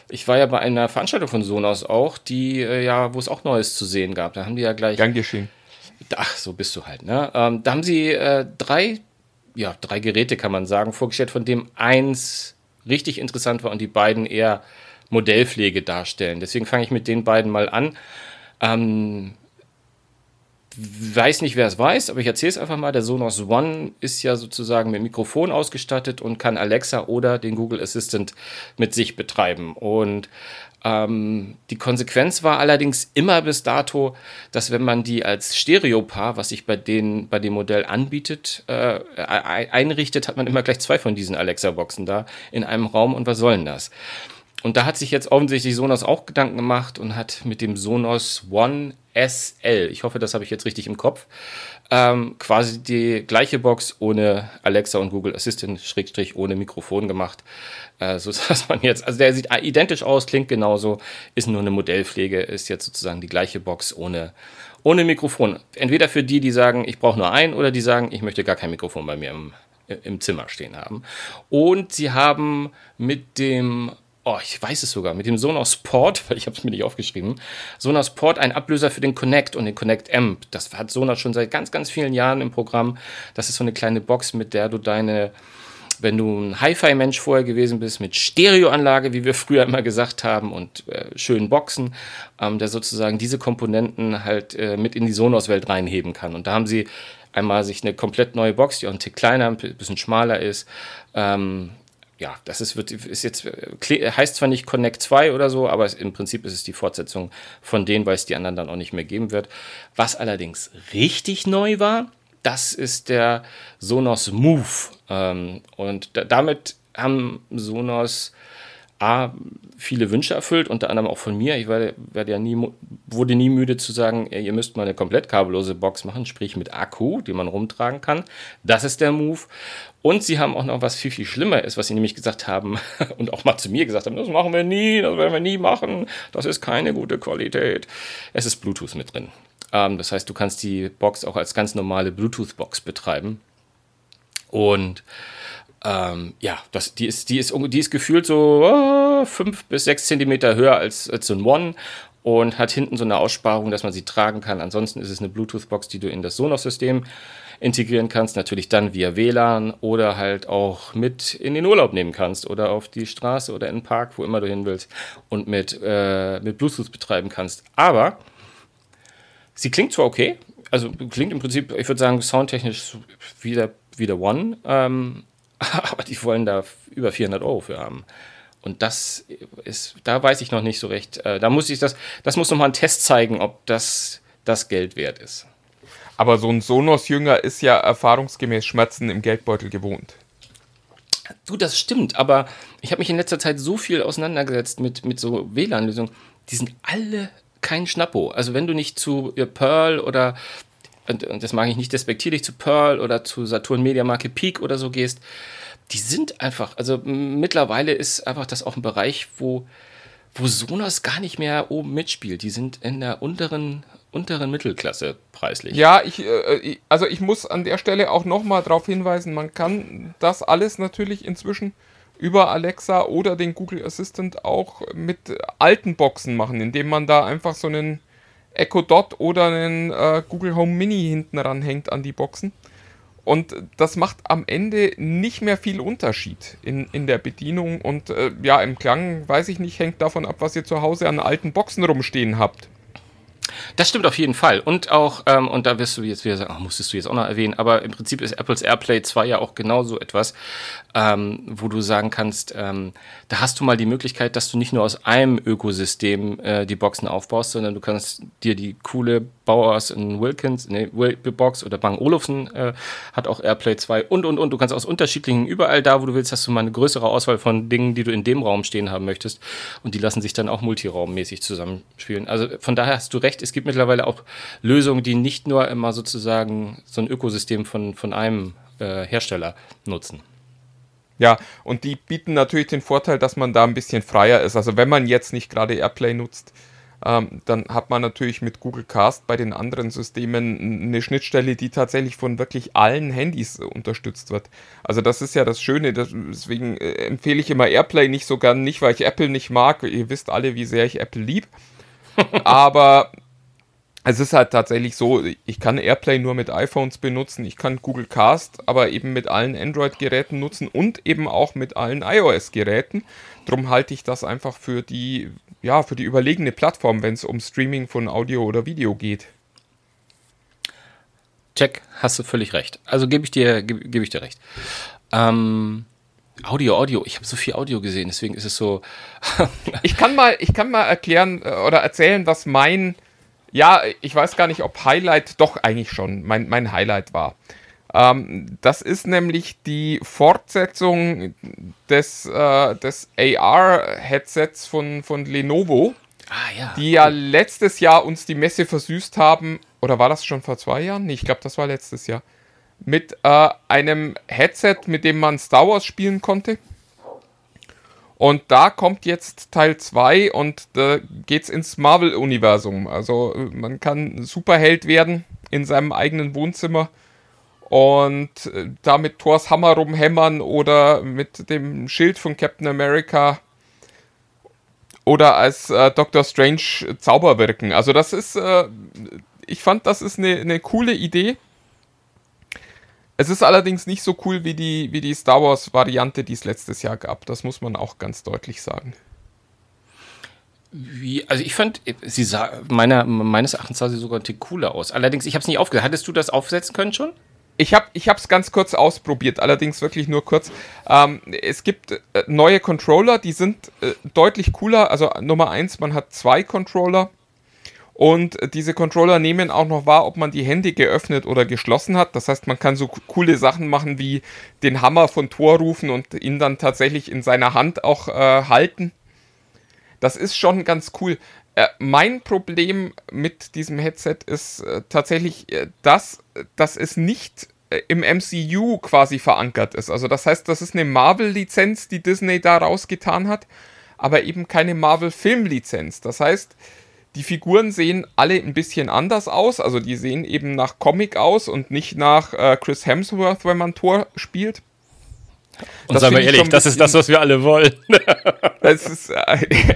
ich war ja bei einer Veranstaltung von Sonos auch, die äh, ja, wo es auch Neues zu sehen gab. Da haben die ja gleich
Gern geschehen.
Ach, so bist du halt, ne? Ähm, da haben sie äh, drei, ja, drei Geräte, kann man sagen, vorgestellt, von dem eins richtig interessant war und die beiden eher Modellpflege darstellen. Deswegen fange ich mit den beiden mal an. Ähm, weiß nicht, wer es weiß, aber ich erzähle es einfach mal. Der Sonos One ist ja sozusagen mit Mikrofon ausgestattet und kann Alexa oder den Google Assistant mit sich betreiben. Und ähm, die Konsequenz war allerdings immer bis dato, dass wenn man die als Stereopaar, was sich bei, den, bei dem Modell anbietet, äh, ei- einrichtet, hat man immer gleich zwei von diesen Alexa-Boxen da in einem Raum. Und was soll denn das? Und da hat sich jetzt offensichtlich Sonos auch Gedanken gemacht und hat mit dem Sonos One SL, ich hoffe, das habe ich jetzt richtig im Kopf, ähm, quasi die gleiche Box ohne Alexa und Google Assistant, Schrägstrich ohne Mikrofon gemacht. Äh, so dass man jetzt, also der sieht identisch aus, klingt genauso, ist nur eine Modellpflege, ist jetzt sozusagen die gleiche Box ohne, ohne Mikrofon. Entweder für die, die sagen, ich brauche nur einen, oder die sagen, ich möchte gar kein Mikrofon bei mir im, im Zimmer stehen haben. Und sie haben mit dem Oh, ich weiß es sogar, mit dem Sonos Port, weil ich habe es mir nicht aufgeschrieben, Sonos Port ein Ablöser für den Connect und den Connect Amp. Das hat Sonos schon seit ganz, ganz vielen Jahren im Programm. Das ist so eine kleine Box, mit der du deine, wenn du ein Hi-Fi-Mensch vorher gewesen bist, mit Stereoanlage, wie wir früher immer gesagt haben, und äh, schönen Boxen, ähm, der sozusagen diese Komponenten halt äh, mit in die Sonos-Welt reinheben kann. Und da haben sie einmal sich eine komplett neue Box, die auch ein Tick kleiner, ein bisschen schmaler ist, ähm, ja, das ist, wird, ist jetzt, heißt zwar nicht Connect 2 oder so, aber es, im Prinzip ist es die Fortsetzung von denen, weil es die anderen dann auch nicht mehr geben wird. Was allerdings richtig neu war, das ist der Sonos Move. Ähm, und da, damit haben Sonos A, viele Wünsche erfüllt, unter anderem auch von mir. Ich werde, werde ja nie, wurde nie müde zu sagen, ihr müsst mal eine komplett kabellose Box machen, sprich mit Akku, die man rumtragen kann. Das ist der Move. Und sie haben auch noch was viel, viel schlimmer ist, was sie nämlich gesagt haben und auch mal zu mir gesagt haben, das machen wir nie, das werden wir nie machen, das ist keine gute Qualität. Es ist Bluetooth mit drin. Ähm, das heißt, du kannst die Box auch als ganz normale Bluetooth-Box betreiben. Und ähm, ja, das, die, ist, die, ist, die ist gefühlt so äh, fünf bis sechs Zentimeter höher als, als ein One und hat hinten so eine Aussparung, dass man sie tragen kann. Ansonsten ist es eine Bluetooth-Box, die du in das Sonos-System integrieren kannst, natürlich dann via WLAN oder halt auch mit in den Urlaub nehmen kannst oder auf die Straße oder in den Park, wo immer du hin willst und mit, äh, mit Bluetooth betreiben kannst. Aber sie klingt zwar okay, also klingt im Prinzip, ich würde sagen, soundtechnisch wie der, wie der One, ähm, aber die wollen da über 400 Euro für haben. Und das ist, da weiß ich noch nicht so recht. Äh, da muss ich das, das muss nochmal ein Test zeigen, ob das das Geld wert ist.
Aber so ein Sonos-Jünger ist ja erfahrungsgemäß Schmerzen im Geldbeutel gewohnt.
Du, das stimmt, aber ich habe mich in letzter Zeit so viel auseinandergesetzt mit, mit so WLAN-Lösungen. Die sind alle kein Schnappo. Also wenn du nicht zu äh, Pearl oder, und, und das mag ich nicht despektierlich, zu Pearl oder zu Saturn Media Marke Peak oder so gehst, die sind einfach, also mittlerweile ist einfach das auch ein Bereich, wo, wo Sonos gar nicht mehr oben mitspielt. Die sind in der unteren unteren Mittelklasse preislich.
Ja, ich, äh, also ich muss an der Stelle auch nochmal darauf hinweisen, man kann das alles natürlich inzwischen über Alexa oder den Google Assistant auch mit alten Boxen machen, indem man da einfach so einen Echo Dot oder einen äh, Google Home Mini hinten ranhängt an die Boxen. Und das macht am Ende nicht mehr viel Unterschied in, in der Bedienung. Und äh, ja, im Klang, weiß ich nicht, hängt davon ab, was ihr zu Hause an alten Boxen rumstehen habt.
Das stimmt auf jeden Fall. Und auch, ähm, und da wirst du jetzt wieder sagen, ach, musstest du jetzt auch noch erwähnen, aber im Prinzip ist Apples AirPlay 2 ja auch genauso etwas, ähm, wo du sagen kannst, ähm, da hast du mal die Möglichkeit, dass du nicht nur aus einem Ökosystem äh, die Boxen aufbaust, sondern du kannst dir die coole Bauers in Wilkins, ne, Box oder Bang Olufsen äh, hat auch AirPlay 2 und, und, und. Du kannst aus unterschiedlichen, überall da, wo du willst, hast du mal eine größere Auswahl von Dingen, die du in dem Raum stehen haben möchtest. Und die lassen sich dann auch multiraummäßig zusammenspielen. Also von daher hast du recht, es gibt mittlerweile auch Lösungen, die nicht nur immer sozusagen so ein Ökosystem von, von einem äh, Hersteller nutzen.
Ja, und die bieten natürlich den Vorteil, dass man da ein bisschen freier ist. Also wenn man jetzt nicht gerade Airplay nutzt, ähm, dann hat man natürlich mit Google Cast bei den anderen Systemen eine Schnittstelle, die tatsächlich von wirklich allen Handys unterstützt wird. Also das ist ja das Schöne, deswegen äh, empfehle ich immer Airplay nicht so gern, nicht weil ich Apple nicht mag, ihr wisst alle, wie sehr ich Apple lieb, aber es ist halt tatsächlich so, ich kann Airplay nur mit iPhones benutzen, ich kann Google Cast aber eben mit allen Android-Geräten nutzen und eben auch mit allen iOS-Geräten. Drum halte ich das einfach für die, ja, für die überlegene Plattform, wenn es um Streaming von Audio oder Video geht.
Check, hast du völlig recht. Also gebe ich dir, gebe geb ich dir recht. Ähm, Audio, Audio. Ich habe so viel Audio gesehen, deswegen ist es so.
ich kann mal, ich kann mal erklären äh, oder erzählen, was mein ja, ich weiß gar nicht, ob Highlight, doch eigentlich schon, mein, mein Highlight war. Ähm, das ist nämlich die Fortsetzung des, äh, des AR-Headsets von, von Lenovo,
ah, ja.
die ja letztes Jahr uns die Messe versüßt haben. Oder war das schon vor zwei Jahren? Nee, ich glaube, das war letztes Jahr. Mit äh, einem Headset, mit dem man Star Wars spielen konnte. Und da kommt jetzt Teil 2 und da geht's ins Marvel-Universum. Also man kann Superheld werden in seinem eigenen Wohnzimmer und äh, da mit Thors Hammer rumhämmern oder mit dem Schild von Captain America oder als äh, Doctor Strange Zauber wirken. Also das ist, äh, ich fand, das ist eine, eine coole Idee. Es ist allerdings nicht so cool wie die, wie die Star Wars-Variante, die es letztes Jahr gab. Das muss man auch ganz deutlich sagen.
Wie, also ich fand, sie sah, meiner, meines Erachtens sah sie sogar ein Tick cooler aus. Allerdings, ich habe es nicht aufgehört. Hattest du das aufsetzen können schon?
Ich habe es ganz kurz ausprobiert, allerdings wirklich nur kurz. Ähm, es gibt äh, neue Controller, die sind äh, deutlich cooler. Also Nummer eins, man hat zwei Controller und diese Controller nehmen auch noch wahr, ob man die Hände geöffnet oder geschlossen hat. Das heißt, man kann so coole Sachen machen wie den Hammer von Tor rufen und ihn dann tatsächlich in seiner Hand auch äh, halten. Das ist schon ganz cool. Äh, mein Problem mit diesem Headset ist äh, tatsächlich äh, das, dass es nicht äh, im MCU quasi verankert ist. Also das heißt, das ist eine Marvel-Lizenz, die Disney da rausgetan hat, aber eben keine Marvel-Film-Lizenz. Das heißt, die Figuren sehen alle ein bisschen anders aus. Also die sehen eben nach Comic aus und nicht nach äh, Chris Hemsworth, wenn man Tor spielt.
Und das seien wir ehrlich, das ist das, was wir alle wollen.
das ist äh,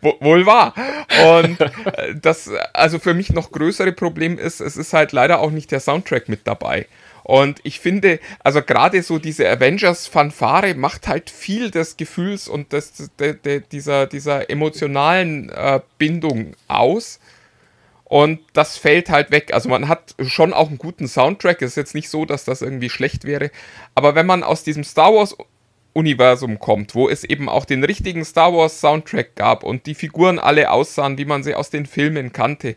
wohl wahr. Und äh, das, also für mich noch größere Problem ist, es ist halt leider auch nicht der Soundtrack mit dabei. Und ich finde, also gerade so diese Avengers-Fanfare macht halt viel des Gefühls und des, de, de, dieser, dieser emotionalen äh, Bindung aus. Und das fällt halt weg. Also man hat schon auch einen guten Soundtrack. Es ist jetzt nicht so, dass das irgendwie schlecht wäre. Aber wenn man aus diesem Star Wars Universum kommt, wo es eben auch den richtigen Star Wars Soundtrack gab und die Figuren alle aussahen, wie man sie aus den Filmen kannte,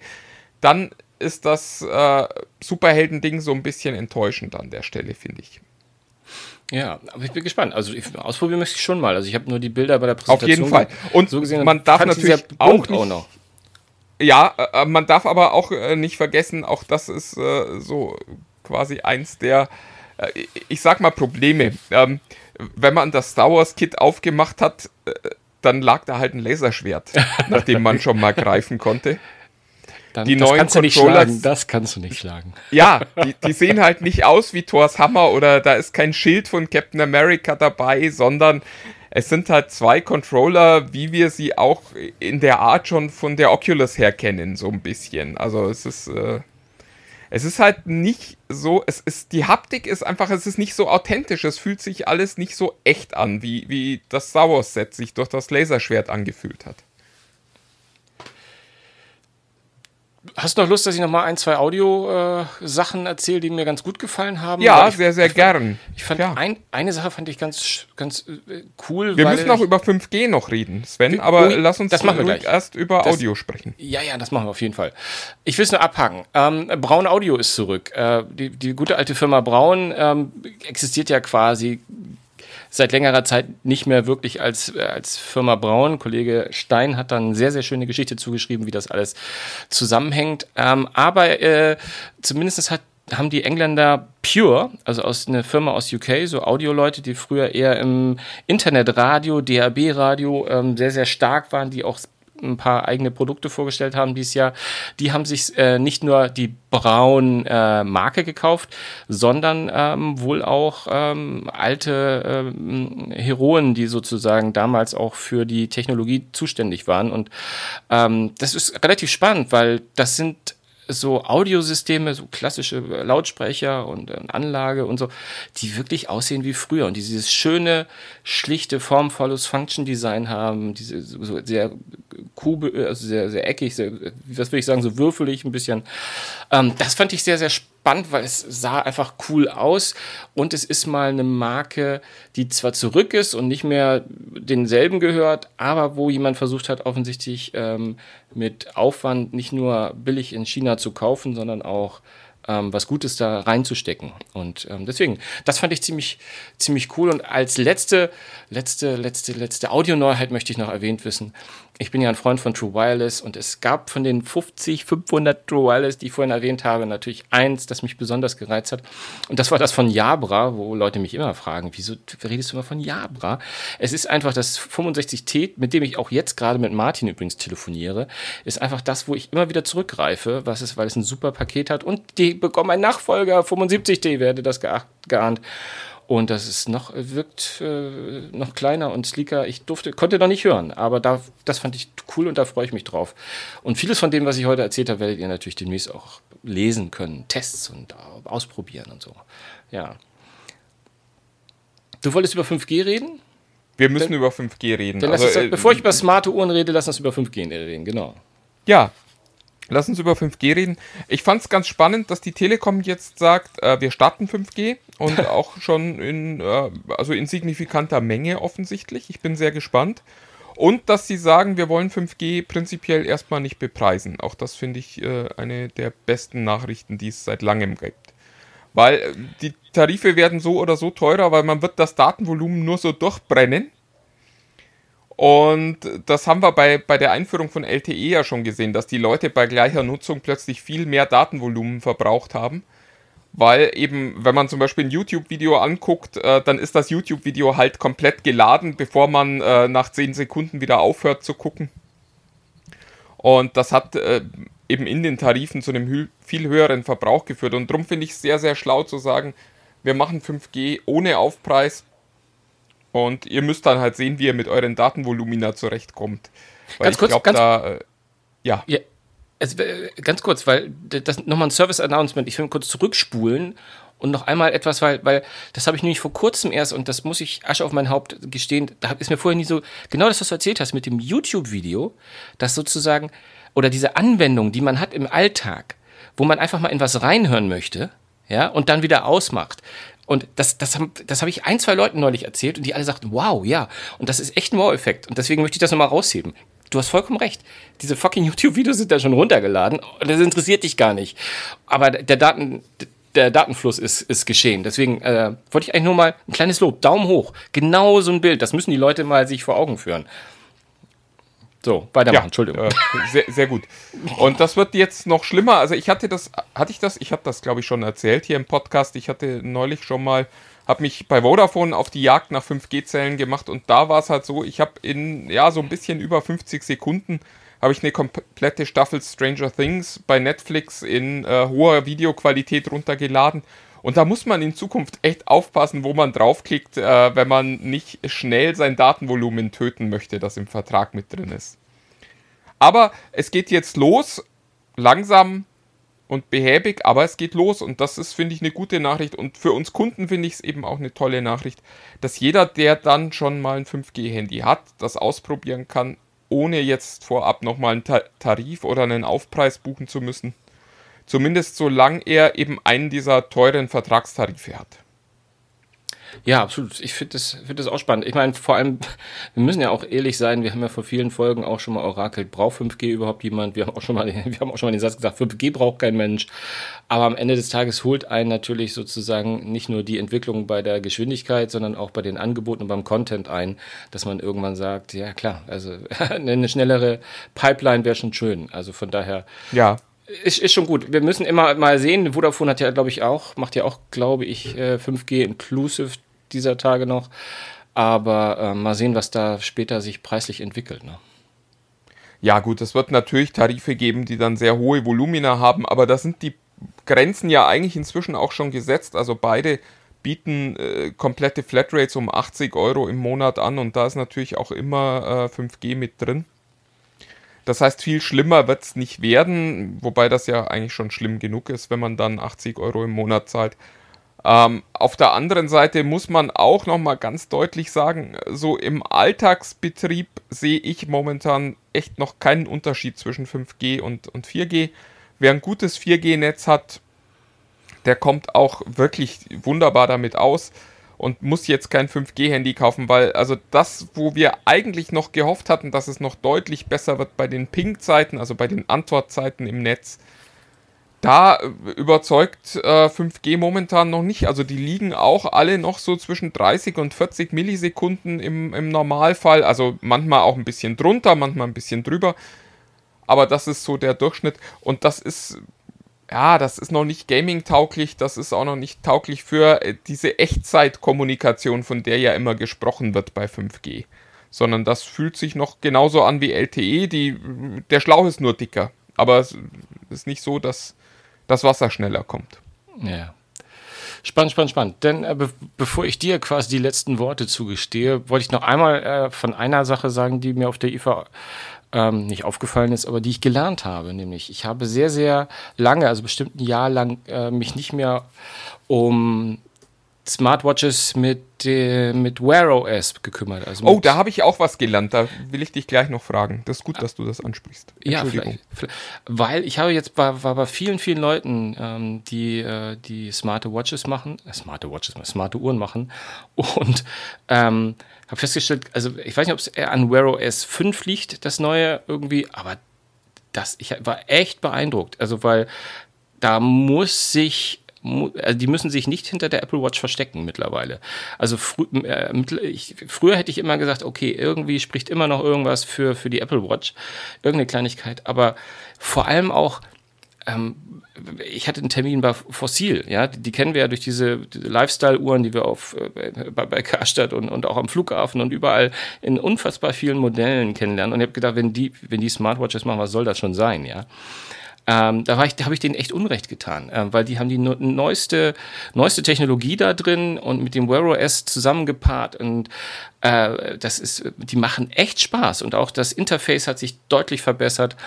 dann ist das äh, Superhelden-Ding so ein bisschen enttäuschend an der Stelle, finde ich.
Ja, aber ich bin gespannt. Also ich, ausprobieren möchte ich schon mal. Also ich habe nur die Bilder bei der Präsentation.
Auf jeden Fall. Und
so gesehen,
man darf natürlich auch nicht,
auch noch.
Ja, äh, man darf aber auch äh, nicht vergessen, auch das ist äh, so quasi eins der, äh, ich sag mal, Probleme. Ähm, wenn man das Star Wars Kit aufgemacht hat, äh, dann lag da halt ein Laserschwert, nachdem man schon mal greifen konnte.
Dann,
die
das
neuen
kannst du nicht schlagen. Das kannst du nicht schlagen.
Ja, die, die sehen halt nicht aus wie Thors Hammer oder da ist kein Schild von Captain America dabei, sondern es sind halt zwei Controller, wie wir sie auch in der Art schon von der Oculus her kennen, so ein bisschen. Also es ist, äh, es ist halt nicht so, es ist, die Haptik ist einfach, es ist nicht so authentisch, es fühlt sich alles nicht so echt an, wie, wie das Star Wars Set sich durch das Laserschwert angefühlt hat.
Hast du noch Lust, dass ich noch mal ein, zwei Audio-Sachen erzähle, die mir ganz gut gefallen haben?
Ja,
ich,
sehr, sehr gern.
Ich fand
Ja.
ein, eine Sache fand ich ganz, ganz äh, cool.
Wir müssen auch
ich-
über 5G noch reden, Sven,
Wir-
aber
ui,
lass uns
das machen wir gleich.
erst über
Das-
Audio sprechen.
Ja, ja, das machen wir auf jeden Fall. Ich will es nur abhaken. Ähm, Braun Audio ist zurück. Äh, die, die gute alte Firma Braun ähm, existiert ja quasi seit längerer Zeit nicht mehr wirklich als, äh, als Firma Braun. Kollege Stein hat dann eine sehr, sehr schöne Geschichte zugeschrieben, wie das alles zusammenhängt. Ähm, aber äh, zumindest hat haben die Engländer Pure, also aus einer Firma aus UK, so Audioleute, die früher eher im Internetradio, DAB-Radio ähm, sehr, sehr stark waren, die auch ein paar eigene Produkte vorgestellt haben dieses Jahr. Die haben sich äh, nicht nur die Braun äh, Marke gekauft, sondern ähm, wohl auch ähm, alte ähm, Heroen, die sozusagen damals auch für die Technologie zuständig waren. Und ähm, das ist relativ spannend, weil das sind so Audiosysteme, so klassische Lautsprecher und äh, Anlage und so, die wirklich aussehen wie früher und die dieses schöne, schlichte, formvolles Function-Design haben, diese so sehr kube, also sehr, sehr eckig, sehr, was will ich sagen, so würfelig ein bisschen. Ähm, das fand ich sehr, sehr spannend, weil es sah einfach cool aus und es ist mal eine Marke, die zwar zurück ist und nicht mehr denselben gehört, aber wo jemand versucht hat, offensichtlich ähm, mit Aufwand nicht nur billig in China zu kaufen, sondern auch ähm, was Gutes da reinzustecken. Und ähm, deswegen, das fand ich ziemlich, ziemlich cool. Und als letzte, letzte, letzte, letzte Audioneuheit möchte ich noch erwähnt wissen. Ich bin ja ein Freund von True Wireless und es gab von den 50, 500 True Wireless, die ich vorhin erwähnt habe, natürlich eins, das mich besonders gereizt hat. Und das war das von Jabra, wo Leute mich immer fragen, wieso redest du immer von Jabra? Es ist einfach das 65T, mit dem ich auch jetzt gerade mit Martin übrigens telefoniere, ist einfach das, wo ich immer wieder zurückgreife, was es, weil es ein super Paket hat und die bekommen einen Nachfolger, 75T, wer hätte das geahnt. Und das ist noch, wirkt äh, noch kleiner und sleeker. Ich durfte, konnte noch nicht hören, aber da, das fand ich cool und da freue ich mich drauf. Und vieles von dem, was ich heute erzählt habe, werdet ihr natürlich demnächst auch lesen können. Tests und äh, ausprobieren und so. Ja. Du wolltest über 5G reden?
Wir müssen über 5G reden.
Dann lass
Also,
uns,
äh,
bevor ich über smarte Uhren rede, lass uns über 5G reden, genau.
Ja, lass uns über 5G reden. Ich fand es ganz spannend, dass die Telekom jetzt sagt, äh, wir starten 5G und auch schon in, äh, also in signifikanter Menge offensichtlich. Ich bin sehr gespannt. Und dass sie sagen, wir wollen 5G prinzipiell erstmal nicht bepreisen. Auch das finde ich äh, eine der besten Nachrichten, die es seit langem gibt. Weil äh, die Tarife werden so oder so teurer, weil man wird das Datenvolumen nur so durchbrennen. Und das haben wir bei, bei der Einführung von LTE ja schon gesehen, dass die Leute bei gleicher Nutzung plötzlich viel mehr Datenvolumen verbraucht haben. Weil eben, wenn man zum Beispiel ein YouTube-Video anguckt, äh, dann ist das YouTube-Video halt komplett geladen, bevor man äh, nach 10 Sekunden wieder aufhört zu gucken. Und das hat äh, eben in den Tarifen zu einem viel höheren Verbrauch geführt. Und darum finde ich es sehr, sehr schlau zu sagen, wir machen 5G ohne Aufpreis. Und ihr müsst dann halt sehen, wie ihr mit euren Datenvolumina zurechtkommt. Weil
Ganz
ich
ganz-
da, äh, ja.
Ja, es, äh, ganz kurz, weil das nochmal ein Service-Announcement. Ich will kurz zurückspulen und noch einmal etwas, weil, weil das habe ich nämlich vor kurzem erst und das muss ich Asche auf mein Haupt gestehen. Da ist mir vorher nie so genau das, was du erzählt hast mit dem YouTube-Video, das sozusagen oder diese Anwendung, die man hat im Alltag, wo man einfach mal in was reinhören möchte, ja, und dann wieder ausmacht. Und das, das habe das hab ich ein, zwei Leuten neulich erzählt und die alle sagten, wow, ja. Und das ist echt ein Wow-Effekt. Und deswegen möchte ich das nochmal rausheben. Du hast vollkommen recht. Diese fucking YouTube-Videos sind da schon runtergeladen und das interessiert dich gar nicht. Aber der Daten, der Datenfluss ist, ist geschehen. Deswegen äh, wollte ich eigentlich nur mal ein kleines Lob, Daumen hoch. Genau so ein Bild, das müssen die Leute mal sich vor Augen führen. So, weitermachen,
Ja,
Entschuldigung.
Äh, sehr, sehr gut. Und das wird jetzt noch schlimmer. Also ich hatte das, hatte ich das? Ich habe das, glaube ich, schon erzählt hier im Podcast. Ich hatte neulich schon mal, habe mich bei Vodafone auf die Jagd nach 5G-Zellen gemacht und da war es halt so, ich habe in, ja, so ein bisschen über 50 Sekunden habe ich eine komplette Staffel Stranger Things bei Netflix in äh, hoher Videoqualität runtergeladen. Und da muss man in Zukunft echt aufpassen, wo man draufklickt, äh, wenn man nicht schnell sein Datenvolumen töten möchte, das im Vertrag mit drin ist. Aber es geht jetzt los, langsam und behäbig, aber es geht los und das ist, finde ich, eine gute Nachricht. Und für uns Kunden finde ich es eben auch eine tolle Nachricht, dass jeder, der dann schon mal ein 5G-Handy hat, das ausprobieren kann, ohne jetzt vorab nochmal einen Ta Tarif oder einen Aufpreis buchen zu müssen. Zumindest solange er eben einen dieser teuren Vertragstarife hat.
Ja, absolut. Ich finde das, find das auch spannend. Ich meine, vor allem, wir müssen ja auch ehrlich sein, wir haben ja vor vielen Folgen auch schon mal orakelt, braucht 5G überhaupt jemand? Wir haben auch schon mal, wir haben auch schon mal den Satz gesagt, 5G braucht kein Mensch. Aber am Ende des Tages holt einen natürlich sozusagen nicht nur die Entwicklung bei der Geschwindigkeit, sondern auch bei den Angeboten und beim Content ein, dass man irgendwann sagt, ja klar, also eine schnellere Pipeline wäre schon schön. Also von daher,
Ja,
ist, ist schon gut. Wir müssen immer mal sehen. Vodafone hat ja, glaube ich, auch, macht ja auch, glaube ich, äh, 5G inclusive dieser Tage noch. Aber äh, mal sehen, was da später sich preislich entwickelt. Ne?
Ja, gut, es wird natürlich Tarife geben, die dann sehr hohe Volumina haben, aber da sind die Grenzen ja eigentlich inzwischen auch schon gesetzt. Also beide bieten äh, komplette Flatrates um 80 Euro im Monat an und da ist natürlich auch immer äh, 5G mit drin. Das heißt, viel schlimmer wird es nicht werden, wobei das ja eigentlich schon schlimm genug ist, wenn man dann 80 Euro im Monat zahlt. Ähm, auf der anderen Seite muss man auch nochmal ganz deutlich sagen, so im Alltagsbetrieb sehe ich momentan echt noch keinen Unterschied zwischen 5G und, und 4G. Wer ein gutes 4G-Netz hat, der kommt auch wirklich wunderbar damit aus und muss jetzt kein 5G-Handy kaufen, weil also das, wo wir eigentlich noch gehofft hatten, dass es noch deutlich besser wird bei den Ping-Zeiten, also bei den Antwortzeiten im Netz, da äh, überzeugt äh, 5G momentan noch nicht. Also die liegen auch alle noch so zwischen 30 und 40 Millisekunden im, im Normalfall. Also manchmal auch ein bisschen drunter, manchmal ein bisschen drüber. Aber das ist so der Durchschnitt. Und das ist, ja, das ist noch nicht gaming-tauglich. Das ist auch noch nicht tauglich für äh, diese Echtzeitkommunikation, von der ja immer gesprochen wird bei 5G. Sondern das fühlt sich noch genauso an wie LTE. Die, der Schlauch ist nur dicker. Aber es ist nicht so, dass das Wasser schneller kommt.
Ja. Spannend, spannend, spannend. Denn äh, be bevor ich dir quasi die letzten Worte zugestehe, wollte ich noch einmal äh, von einer Sache sagen, die mir auf der IFA ähm, nicht aufgefallen ist, aber die ich gelernt habe. Nämlich, ich habe sehr, sehr lange, also bestimmt ein Jahr lang, äh, mich nicht mehr um Smartwatches mit, äh, mit Wear OS gekümmert. Also
Oh, da habe ich auch was gelernt. Da will ich dich gleich noch fragen. Das ist gut, dass du das ansprichst.
Ja, vielleicht, vielleicht, weil ich habe jetzt bei, war bei vielen, vielen Leuten, ähm, die, äh, die smarte Watches machen, äh, smarte Watches, smarte Uhren machen und ähm, habe festgestellt, also ich weiß nicht, ob es eher an Wear OS 5 liegt, das neue irgendwie, aber das, ich war echt beeindruckt, also weil da muss sich also die müssen sich nicht hinter der Apple Watch verstecken mittlerweile. Also frü äh, ich, früher hätte ich immer gesagt, okay, irgendwie spricht immer noch irgendwas für, für die Apple Watch, irgendeine Kleinigkeit, aber vor allem auch, ähm, ich hatte einen Termin bei Fossil, ja, die, die kennen wir ja durch diese, diese Lifestyle-Uhren, die wir auf, äh, bei, bei Karstadt und, und auch am Flughafen und überall in unfassbar vielen Modellen kennenlernen. Und ich habe gedacht, wenn die, wenn die Smartwatches machen, was soll das schon sein, ja? Ähm, da habe ich denen echt Unrecht getan, ähm, weil die haben die neueste, neueste Technologie da drin und mit dem Wear OS zusammengepaart und äh, das ist, die machen echt Spaß und auch das Interface hat sich deutlich verbessert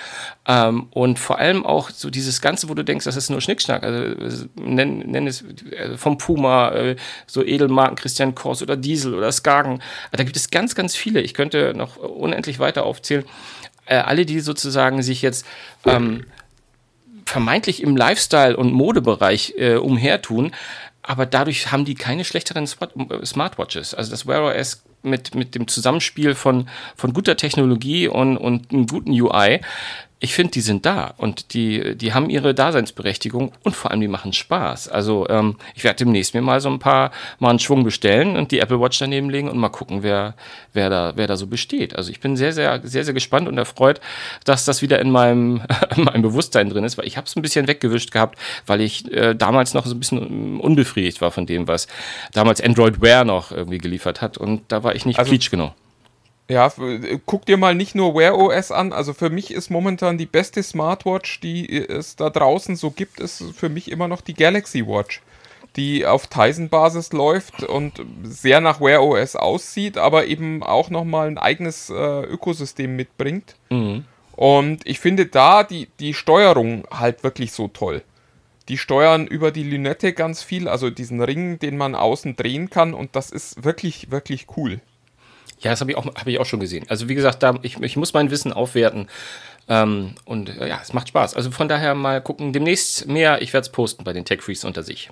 ähm, und vor allem auch so dieses Ganze, wo du denkst, das ist nur Schnickschnack, also nenn, nenn es äh, vom Puma, äh, so Edelmarken Christian Kors oder Diesel oder Skagen, da gibt es ganz, ganz viele. Ich könnte noch unendlich weiter aufzählen. Äh, alle, die sozusagen sich jetzt ähm, vermeintlich im Lifestyle- und Modebereich äh, umhertun, aber dadurch haben die keine schlechteren äh, Smartwatches. Also das Wear OS mit, mit dem Zusammenspiel von, von guter Technologie und, und einem guten UI ich finde, die sind da und die, die haben ihre Daseinsberechtigung und vor allem die machen Spaß. Also ähm, ich werde demnächst mir mal so ein paar mal einen Schwung bestellen und die Apple Watch daneben legen und mal gucken, wer, wer, da, wer da so besteht. Also ich bin sehr, sehr, sehr, sehr gespannt und erfreut, dass das wieder in meinem, in meinem Bewusstsein drin ist, weil ich habe es ein bisschen weggewischt gehabt, weil ich äh, damals noch so ein bisschen unbefriedigt war von dem, was damals Android Wear noch irgendwie geliefert hat und da war ich nicht also, pleatsch genau.
Ja, äh, guck dir mal nicht nur Wear OS an. Also für mich ist momentan die beste Smartwatch, die es da draußen so gibt, ist für mich immer noch die Galaxy Watch, die auf Tizen-Basis läuft und sehr nach Wear OS aussieht, aber eben auch nochmal ein eigenes äh, Ökosystem mitbringt. Mhm. Und ich finde da die, die Steuerung halt wirklich so toll. Die steuern über die Lünette ganz viel, also diesen Ring, den man außen drehen kann und das ist wirklich, wirklich cool.
Ja, das habe ich, auch, hab ich auch schon gesehen. Also wie gesagt, da, ich, ich muss mein Wissen aufwerten. Ähm, und äh, ja, es macht Spaß. Also von daher mal gucken. Demnächst mehr. Ich werde es posten bei den Tech Freaks unter sich.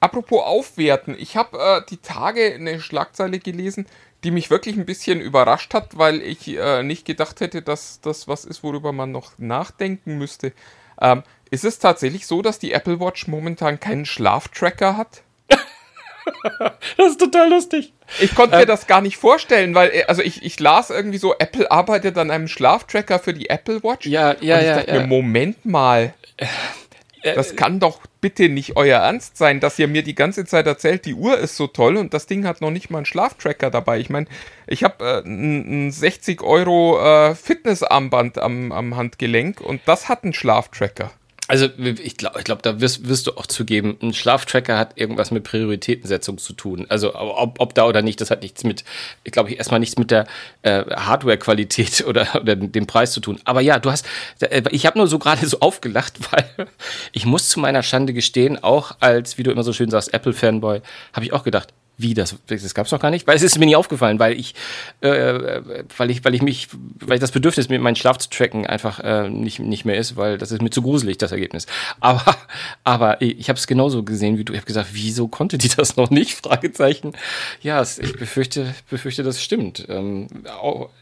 Apropos aufwerten. Ich habe äh, die Tage eine Schlagzeile gelesen, die mich wirklich ein bisschen überrascht hat, weil ich äh, nicht gedacht hätte, dass das was ist, worüber man noch nachdenken müsste. Ähm, ist es tatsächlich so, dass die Apple Watch momentan keinen Schlaftracker hat?
das ist total lustig.
Ich konnte mir ähm, das gar nicht vorstellen, weil, äh, also ich, ich las irgendwie so, Apple arbeitet an einem Schlaftracker für die Apple Watch.
Ja, ja,
und ich
ja.
Dachte
ja.
Mir, Moment mal. Äh, das kann doch bitte nicht euer Ernst sein, dass ihr mir die ganze Zeit erzählt, die Uhr ist so toll und das Ding hat noch nicht mal einen Schlaftracker dabei. Ich meine, ich habe äh, ein, 60 Euro äh, Fitnessarmband am, am Handgelenk und das hat einen Schlaftracker.
Also ich glaube, ich glaub, da wirst, wirst, du auch zugeben, ein Schlaftracker hat irgendwas mit Prioritätensetzung zu tun. Also ob, ob da oder nicht, das hat nichts mit, ich glaube, erstmal nichts mit der äh, Hardware-Qualität oder, oder dem Preis zu tun. Aber ja, du hast, äh, ich habe nur so gerade so aufgelacht, weil ich muss zu meiner Schande gestehen, auch als, wie du immer so schön sagst, Apple-Fanboy, habe ich auch gedacht, wie das? Das gab es doch gar nicht, weil es ist mir nie aufgefallen, weil ich, äh, weil ich, weil ich mich, weil das Bedürfnis mit meinem Schlaf zu tracken einfach äh, nicht, nicht mehr ist, weil das ist mir zu gruselig das Ergebnis. Aber, aber ich habe es genauso gesehen wie du. Ich habe gesagt, wieso konnte die das noch nicht? Fragezeichen. Ja, es, ich befürchte, befürchte, das stimmt. Ähm,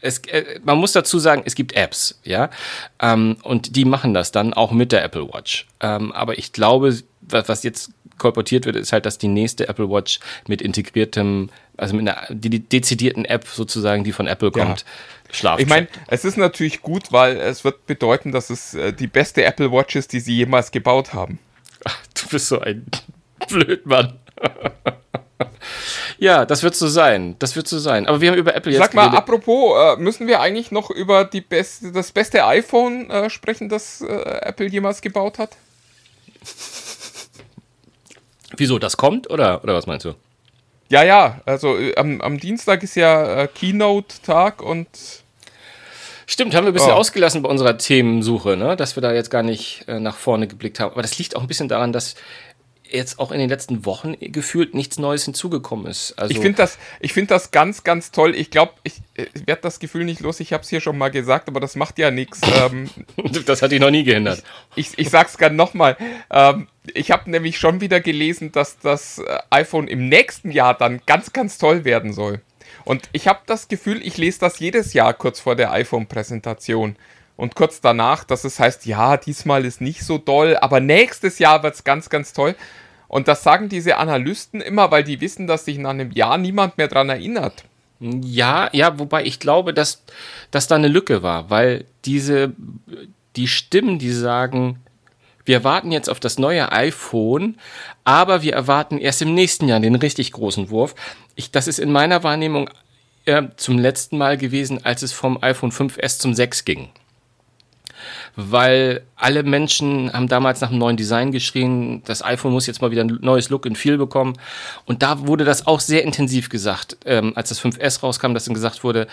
es, äh, man muss dazu sagen, es gibt Apps, ja, ähm, und die machen das dann auch mit der Apple Watch. Ähm, aber ich glaube, was jetzt kolportiert wird, ist halt, dass die nächste Apple Watch mit integriertem, also mit einer die, dezidierten App sozusagen, die von Apple kommt,
ja. schlafen. Ich meine, es ist natürlich gut, weil es wird bedeuten, dass es äh, die beste Apple Watch ist, die sie jemals gebaut haben.
Ach, du bist so ein Blödmann. ja, das wird so sein. Das wird so sein. Aber wir haben über Apple jetzt.
Sag mal, geredet. apropos, äh, müssen wir eigentlich noch über die beste, das beste iPhone äh, sprechen, das äh, Apple jemals gebaut hat?
Wieso, das kommt oder, oder was meinst du?
Ja, ja, also äh, am, am Dienstag ist ja äh, Keynote-Tag und.
Stimmt, haben wir ein bisschen oh. ausgelassen bei unserer Themensuche, ne? dass wir da jetzt gar nicht äh, nach vorne geblickt haben. Aber das liegt auch ein bisschen daran, dass jetzt auch in den letzten Wochen gefühlt nichts Neues hinzugekommen ist.
Also ich finde das, find das ganz, ganz toll. Ich glaube, ich, ich werde das Gefühl nicht los. Ich habe es hier schon mal gesagt, aber das macht ja nichts. Ähm,
das hat dich noch nie gehindert.
Ich, ich, ich sag's gerne nochmal. Ähm, ich habe nämlich schon wieder gelesen, dass das äh, iPhone im nächsten Jahr dann ganz, ganz toll werden soll. Und ich habe das Gefühl, ich lese das jedes Jahr kurz vor der iPhone-Präsentation. Und kurz danach, dass es heißt, ja, diesmal ist nicht so doll, aber nächstes Jahr wird es ganz, ganz toll. Und das sagen diese Analysten immer, weil die wissen, dass sich nach einem Jahr niemand mehr dran erinnert.
Ja, ja, wobei ich glaube, dass, dass da eine Lücke war, weil diese, die Stimmen, die sagen, wir warten jetzt auf das neue iPhone, aber wir erwarten erst im nächsten Jahr den richtig großen Wurf. Ich, das ist in meiner Wahrnehmung äh, zum letzten Mal gewesen, als es vom iPhone 5S zum 6 ging weil alle Menschen haben damals nach einem neuen Design geschrien, das iPhone muss jetzt mal wieder ein neues Look and Feel bekommen. Und da wurde das auch sehr intensiv gesagt, ähm, als das 5S rauskam, dass dann gesagt wurde,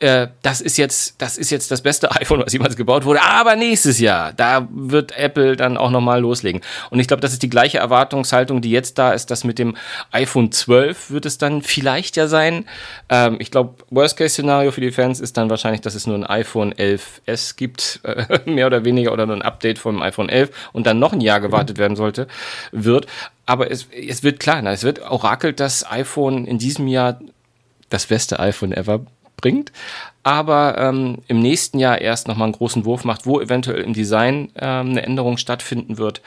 äh, das ist jetzt, das ist jetzt das beste iPhone, was jemals gebaut wurde. Aber nächstes Jahr, da wird Apple dann auch nochmal loslegen. Und ich glaube, das ist die gleiche Erwartungshaltung, die jetzt da ist, dass mit dem iPhone 12 wird es dann vielleicht ja sein. Ähm, ich glaube, Worst-Case-Szenario für die Fans ist dann wahrscheinlich, dass es nur ein iPhone 11S gibt, äh, mehr oder weniger, oder nur ein Update vom iPhone 11 und dann noch ein Jahr gewartet werden sollte, wird. Aber es, es wird klar, es wird orakelt, dass iPhone in diesem Jahr das beste iPhone ever bringt, aber ähm, im nächsten Jahr erst nochmal einen großen Wurf macht, wo eventuell im Design ähm, eine Änderung stattfinden wird.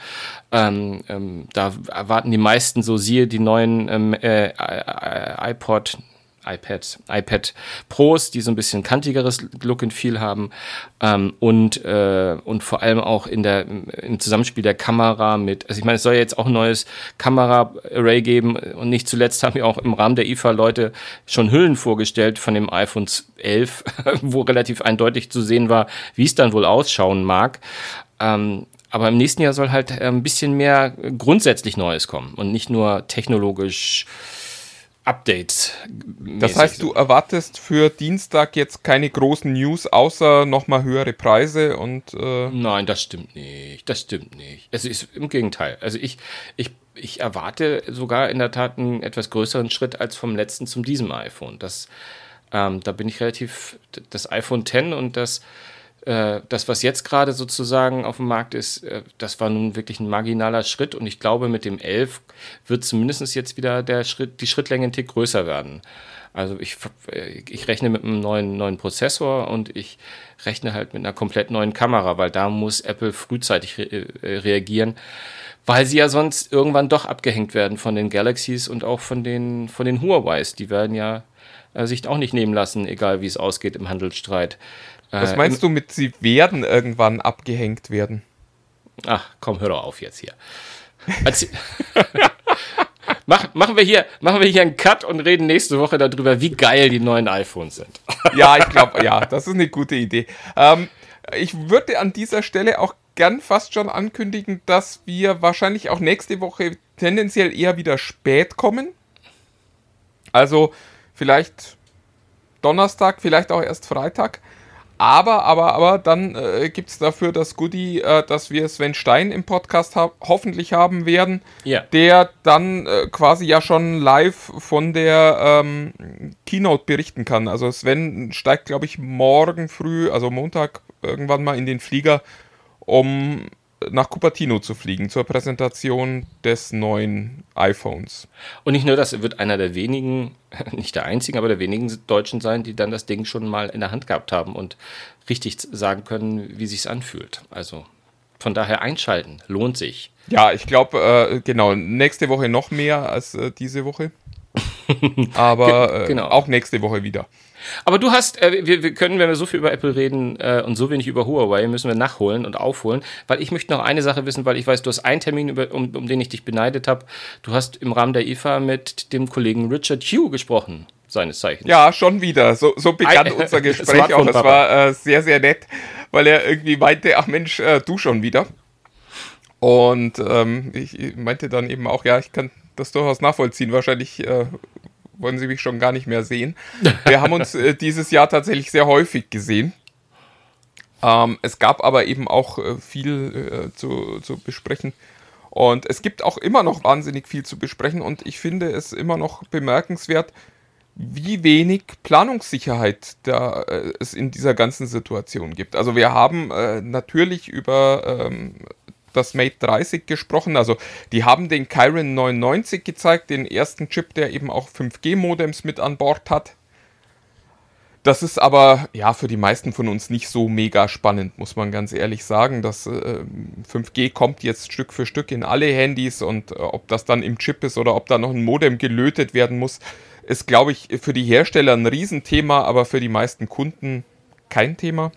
Ähm, ähm, da erwarten die meisten so, siehe die neuen ähm, äh, iPod iPad, iPad Pros, die so ein bisschen kantigeres Look and Feel haben ähm, und, äh, und vor allem auch in der, im Zusammenspiel der Kamera mit, also ich meine, es soll ja jetzt auch ein neues Kamera-Array geben und nicht zuletzt haben wir auch im Rahmen der IFA Leute schon Hüllen vorgestellt von dem iPhone 11, wo relativ eindeutig zu sehen war, wie es dann wohl ausschauen mag. Ähm, aber im nächsten Jahr soll halt äh, ein bisschen mehr grundsätzlich Neues kommen und nicht nur technologisch Updates.
Das heißt, du erwartest für Dienstag jetzt keine großen News, außer nochmal höhere Preise und.
Äh Nein, das stimmt nicht. Das stimmt nicht. Also ist im Gegenteil. Also ich, ich, ich erwarte sogar in der Tat einen etwas größeren Schritt als vom letzten zum diesem iPhone. Das, ähm, da bin ich relativ. Das iPhone X und das äh, das, was jetzt gerade sozusagen auf dem Markt ist, äh, das war nun wirklich ein marginaler Schritt und ich glaube, mit dem 11 wird zumindest jetzt wieder der Schritt, die Schrittlänge ein Tick größer werden. Also ich, äh, ich rechne mit einem neuen, neuen Prozessor und ich rechne halt mit einer komplett neuen Kamera, weil da muss Apple frühzeitig re reagieren, weil sie ja sonst irgendwann doch abgehängt werden von den Galaxies und auch von den, von den Huawei's. Die werden ja sich auch nicht nehmen lassen, egal wie es ausgeht im Handelsstreit.
Was äh, meinst du mit, sie werden irgendwann abgehängt werden?
Ach, komm, hör doch auf jetzt hier. Mach, machen, wir hier, machen wir hier einen Cut und reden nächste Woche darüber, wie geil die neuen iPhones sind.
ja, ich glaube, ja, das ist eine gute Idee. Ähm, ich würde an dieser Stelle auch gern fast schon ankündigen, dass wir wahrscheinlich auch nächste Woche tendenziell eher wieder spät kommen. Also vielleicht Donnerstag, vielleicht auch erst Freitag. Aber, aber, aber dann äh, gibt es dafür das Goodie, äh, dass wir Sven Stein im Podcast ha hoffentlich haben werden,
ja.
der dann äh, quasi ja schon live von der ähm, Keynote berichten kann. Also Sven steigt, glaube ich, morgen früh, also Montag irgendwann mal in den Flieger, um nach Cupertino zu fliegen zur Präsentation des neuen iPhones.
Und nicht nur das, wird einer der wenigen, nicht der einzigen, aber der wenigen Deutschen sein, die dann das Ding schon mal in der Hand gehabt haben und richtig sagen können, wie sich's anfühlt. Also von daher einschalten, lohnt sich.
Ja, ich glaube, äh, genau, nächste Woche noch mehr als äh, diese Woche. aber äh, genau. auch nächste Woche wieder.
Aber du hast, äh, wir, wir, können, wenn wir so viel über Apple reden äh, und so wenig über Huawei, müssen wir nachholen und aufholen, weil ich möchte noch eine Sache wissen, weil ich weiß, du hast einen Termin, über, um, um den ich dich beneidet habe. Du hast im Rahmen der IFA mit dem Kollegen Richard Hugh gesprochen seines Zeichens.
Ja, schon wieder. So, so begann unser Gespräch auch. Es war äh, sehr, sehr nett, weil er irgendwie meinte, ach Mensch, äh, du schon wieder. Und ähm, ich meinte dann eben auch, ja, ich kann das durchaus nachvollziehen. Wahrscheinlich äh, wollen Sie mich schon gar nicht mehr sehen. Wir haben uns äh, dieses Jahr tatsächlich sehr häufig gesehen. Ähm, es gab aber eben auch äh, viel äh, zu, zu besprechen. Und es gibt auch immer noch wahnsinnig viel zu besprechen. Und ich finde es immer noch bemerkenswert, wie wenig Planungssicherheit da, äh, es in dieser ganzen Situation gibt. Also wir haben äh, natürlich über ähm, das Mate 30 gesprochen. Also die haben den Kirin 99 gezeigt, den ersten Chip, der eben auch 5G-Modems mit an Bord hat. Das ist aber ja für die meisten von uns nicht so mega spannend, muss man ganz ehrlich sagen. Das äh, 5G kommt jetzt Stück für Stück in alle Handys und äh, ob das dann im Chip ist oder ob da noch ein Modem gelötet werden muss, ist, glaube ich, für die Hersteller ein Riesenthema, aber für die meisten Kunden kein Thema.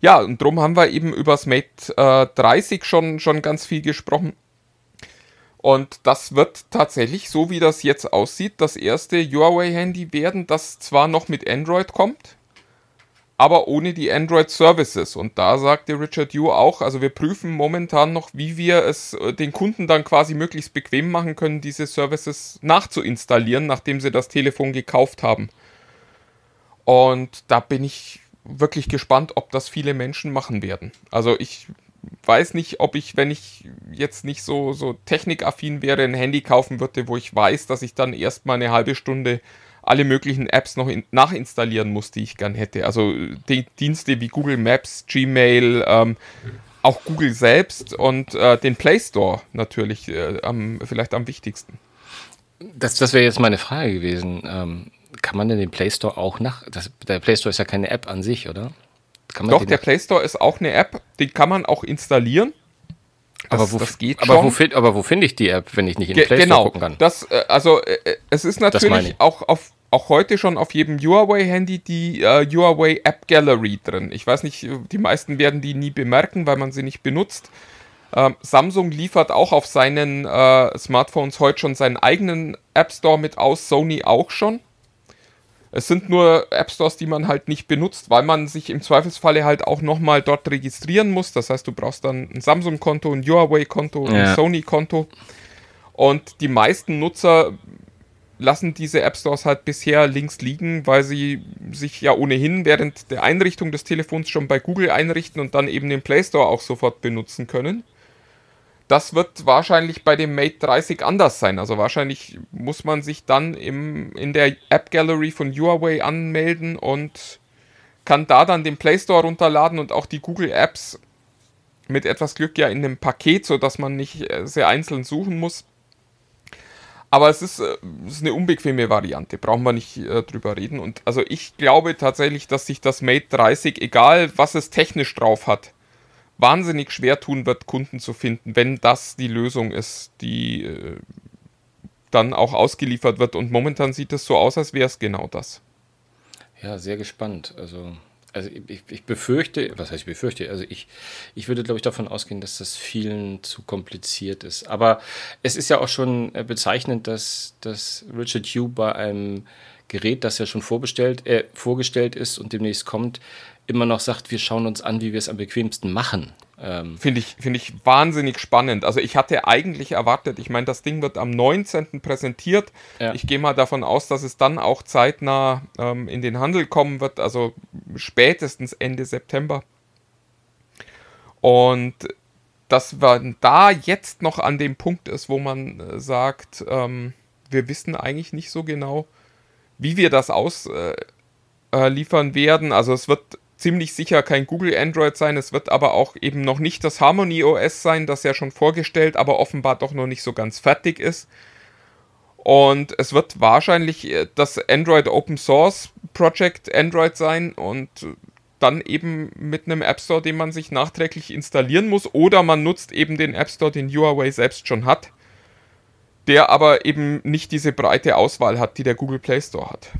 Ja, und darum haben wir eben über das Mate äh, 30 schon, schon ganz viel gesprochen. Und das wird tatsächlich, so wie das jetzt aussieht, das erste Huawei-Handy werden, das zwar noch mit Android kommt, aber ohne die Android-Services. Und da sagte Richard Yu auch, also wir prüfen momentan noch, wie wir es äh, den Kunden dann quasi möglichst bequem machen können, diese Services nachzuinstallieren, nachdem sie das Telefon gekauft haben. Und da bin ich wirklich gespannt, ob das viele Menschen machen werden. Also ich weiß nicht, ob ich, wenn ich jetzt nicht so, so technikaffin wäre, ein Handy kaufen würde, wo ich weiß, dass ich dann erstmal eine halbe Stunde alle möglichen Apps noch in, nachinstallieren muss, die ich gern hätte. Also die Dienste wie Google Maps, Gmail, ähm, auch Google selbst und äh, den Play Store natürlich äh, am, vielleicht am wichtigsten.
Das, das wäre jetzt meine Frage gewesen. Ähm, kann man denn den Play Store auch nach. Das, der Play Store ist ja keine App an sich, oder?
Doch, der Play Store ist auch eine App, den kann man auch installieren.
Das, aber wo, das geht aber schon. Wo aber wo finde ich die App, wenn ich nicht in den Play
Store genau, gucken kann? Das, äh, also äh, äh, es ist natürlich auch, auf, auch heute schon auf jedem Huawei-Handy die äh, Huawei App Gallery drin. Ich weiß nicht, die meisten werden die nie bemerken, weil man sie nicht benutzt. Ähm, Samsung liefert auch auf seinen äh, Smartphones heute schon seinen eigenen App Store mit aus, Sony auch schon. Es sind nur App Stores, die man halt nicht benutzt, weil man sich im Zweifelsfalle halt auch nochmal dort registrieren muss. Das heißt, du brauchst dann ein Samsung-Konto, ein Huawei-Konto, ein ja. Sony-Konto. Und die meisten Nutzer lassen diese App Stores halt bisher links liegen, weil sie sich ja ohnehin während der Einrichtung des Telefons schon bei Google einrichten und dann eben den Play Store auch sofort benutzen können. Das wird wahrscheinlich bei dem Mate 30 anders sein. Also wahrscheinlich muss man sich dann im, in der App Gallery von Huawei anmelden und kann da dann den Play Store runterladen und auch die Google Apps mit etwas Glück ja in einem Paket, sodass man nicht äh, sehr einzeln suchen muss. Aber es ist, äh, es ist eine unbequeme Variante, brauchen wir nicht äh, drüber reden. Und also ich glaube tatsächlich, dass sich das Mate 30, egal was es technisch drauf hat, wahnsinnig schwer tun wird, Kunden zu finden, wenn das die Lösung ist, die äh, dann auch ausgeliefert wird. Und momentan sieht es so aus, als wäre es genau das.
Ja, sehr gespannt. Also, also ich, ich, befürchte, was heißt ich befürchte? Also ich, ich würde, glaube ich, davon ausgehen, dass das vielen zu kompliziert ist. Aber es ist ja auch schon äh, bezeichnend, dass, dass Richard Hugh bei einem Gerät, das ja schon vorbestellt, äh, vorgestellt ist und demnächst kommt, immer noch sagt, wir schauen uns an, wie wir es am bequemsten machen.
Ähm Finde ich, find ich wahnsinnig spannend. Also ich hatte eigentlich erwartet, ich meine, das Ding wird am 19. präsentiert. Ja. Ich gehe mal davon aus, dass es dann auch zeitnah ähm, in den Handel kommen wird, also spätestens Ende September. Und dass man da jetzt noch an dem Punkt ist, wo man äh, sagt, ähm, wir wissen eigentlich nicht so genau, wie wir das ausliefern äh, äh, werden. Also es wird ziemlich sicher kein Google Android sein. Es wird aber auch eben noch nicht das Harmony OS sein, das ja schon vorgestellt, aber offenbar doch noch nicht so ganz fertig ist. Und es wird wahrscheinlich äh, das Android Open Source Project Android sein und dann eben mit einem App Store, den man sich nachträglich installieren muss. Oder man nutzt eben den App Store, den Huawei selbst schon hat, der aber eben nicht diese breite Auswahl hat, die der Google Play Store hat.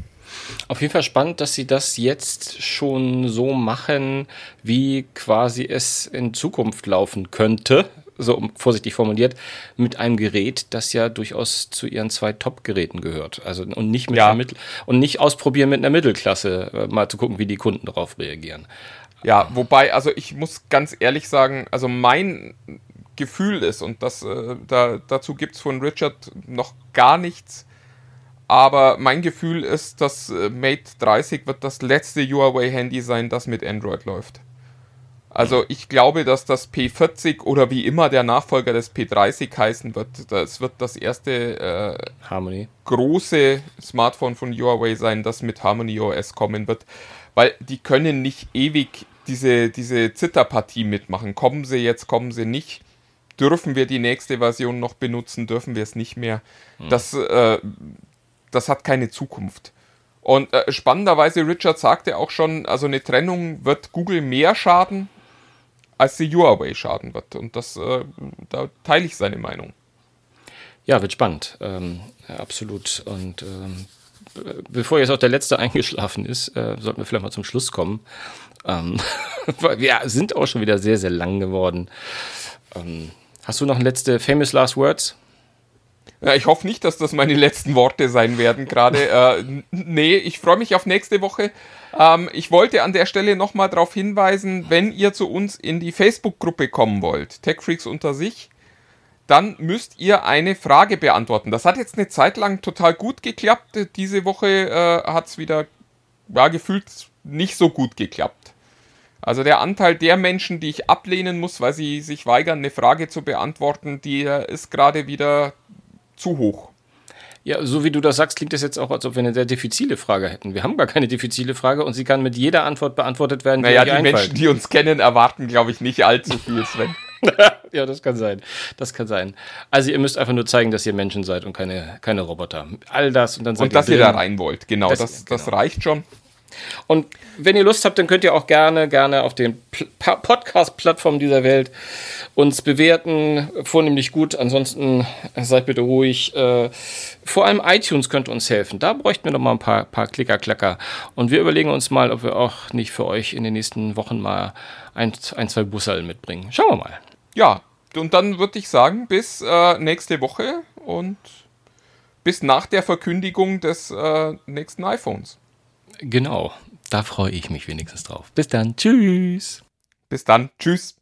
Auf jeden Fall spannend, dass sie das jetzt schon so machen, wie quasi es in Zukunft laufen könnte, so vorsichtig formuliert, mit einem Gerät, das ja durchaus zu ihren zwei Top-Geräten gehört. Also und nicht mit ja. Mittel und nicht ausprobieren mit einer Mittelklasse, äh, mal zu gucken, wie die Kunden darauf reagieren.
Ja, wobei, also ich muss ganz ehrlich sagen, also mein Gefühl ist, und das, äh, da, dazu gibt es von Richard noch gar nichts, aber mein Gefühl ist, dass äh, Mate 30 wird das letzte Huawei-Handy sein, das mit Android läuft. Also ich glaube, dass das P40 oder wie immer der Nachfolger des P30 heißen wird, das wird das erste äh, Harmony. große Smartphone von Huawei sein, das mit Harmony OS kommen wird. Weil die können nicht ewig diese, diese Zitterpartie mitmachen. Kommen sie jetzt, kommen sie nicht. Dürfen wir die nächste Version noch benutzen, dürfen wir es nicht mehr. Hm. Das, äh, das hat keine Zukunft. Und äh, spannenderweise, Richard sagte auch schon, also eine Trennung wird Google mehr schaden, als sie Huawei schaden wird. Und das, äh, da teile ich seine Meinung.
Ja, wird spannend. Ähm, absolut. Und ähm, bevor jetzt auch der Letzte eingeschlafen ist, äh, sollten wir vielleicht mal zum Schluss kommen. Ähm, wir sind auch schon wieder sehr, sehr lang geworden. Ähm, hast du noch letzte Famous Last Words?
Ja, ich hoffe nicht, dass das meine letzten Worte sein werden gerade. äh, nee, ich freue mich auf nächste Woche. Ähm, ich wollte an der Stelle nochmal darauf hinweisen, wenn ihr zu uns in die Facebook-Gruppe kommen wollt, TechFreaks unter sich, dann müsst ihr eine Frage beantworten. Das hat jetzt eine Zeit lang total gut geklappt. Diese Woche äh, hat es wieder, ja, gefühlt nicht so gut geklappt. Also der Anteil der Menschen, die ich ablehnen muss, weil sie sich weigern, eine Frage zu beantworten, die ist gerade wieder zu hoch.
Ja, so wie du das sagst, klingt es jetzt auch, als ob wir eine sehr diffizile Frage hätten. Wir haben gar keine diffizile Frage und sie kann mit jeder Antwort beantwortet werden.
Die naja, die, die Menschen, die uns kennen, erwarten, glaube ich, nicht allzu viel, Sven.
ja, das kann sein. Das kann sein. Also ihr müsst einfach nur zeigen, dass ihr Menschen seid und keine, keine Roboter. All das und dann seid
Und dass ihr da rein wollt. Genau,
Das-
das,
genau.
das reicht schon.
Und wenn ihr Lust habt, dann könnt ihr auch gerne, gerne auf den Podcast-Plattformen dieser Welt uns bewerten, vornehmlich gut. Ansonsten seid bitte ruhig. Äh, vor allem iTunes könnte uns helfen. Da bräuchten wir noch mal ein paar, paar Klicker, Klacker. Und wir überlegen uns mal, ob wir auch nicht für euch in den nächsten Wochen mal ein, ein zwei Busserl mitbringen. Schauen wir mal.
Ja, und dann würde ich sagen, bis äh, nächste Woche und bis nach der Verkündigung des äh, nächsten iPhones.
Genau. Da freue ich mich wenigstens drauf. Bis dann. Tschüss.
Bis dann. Tschüss.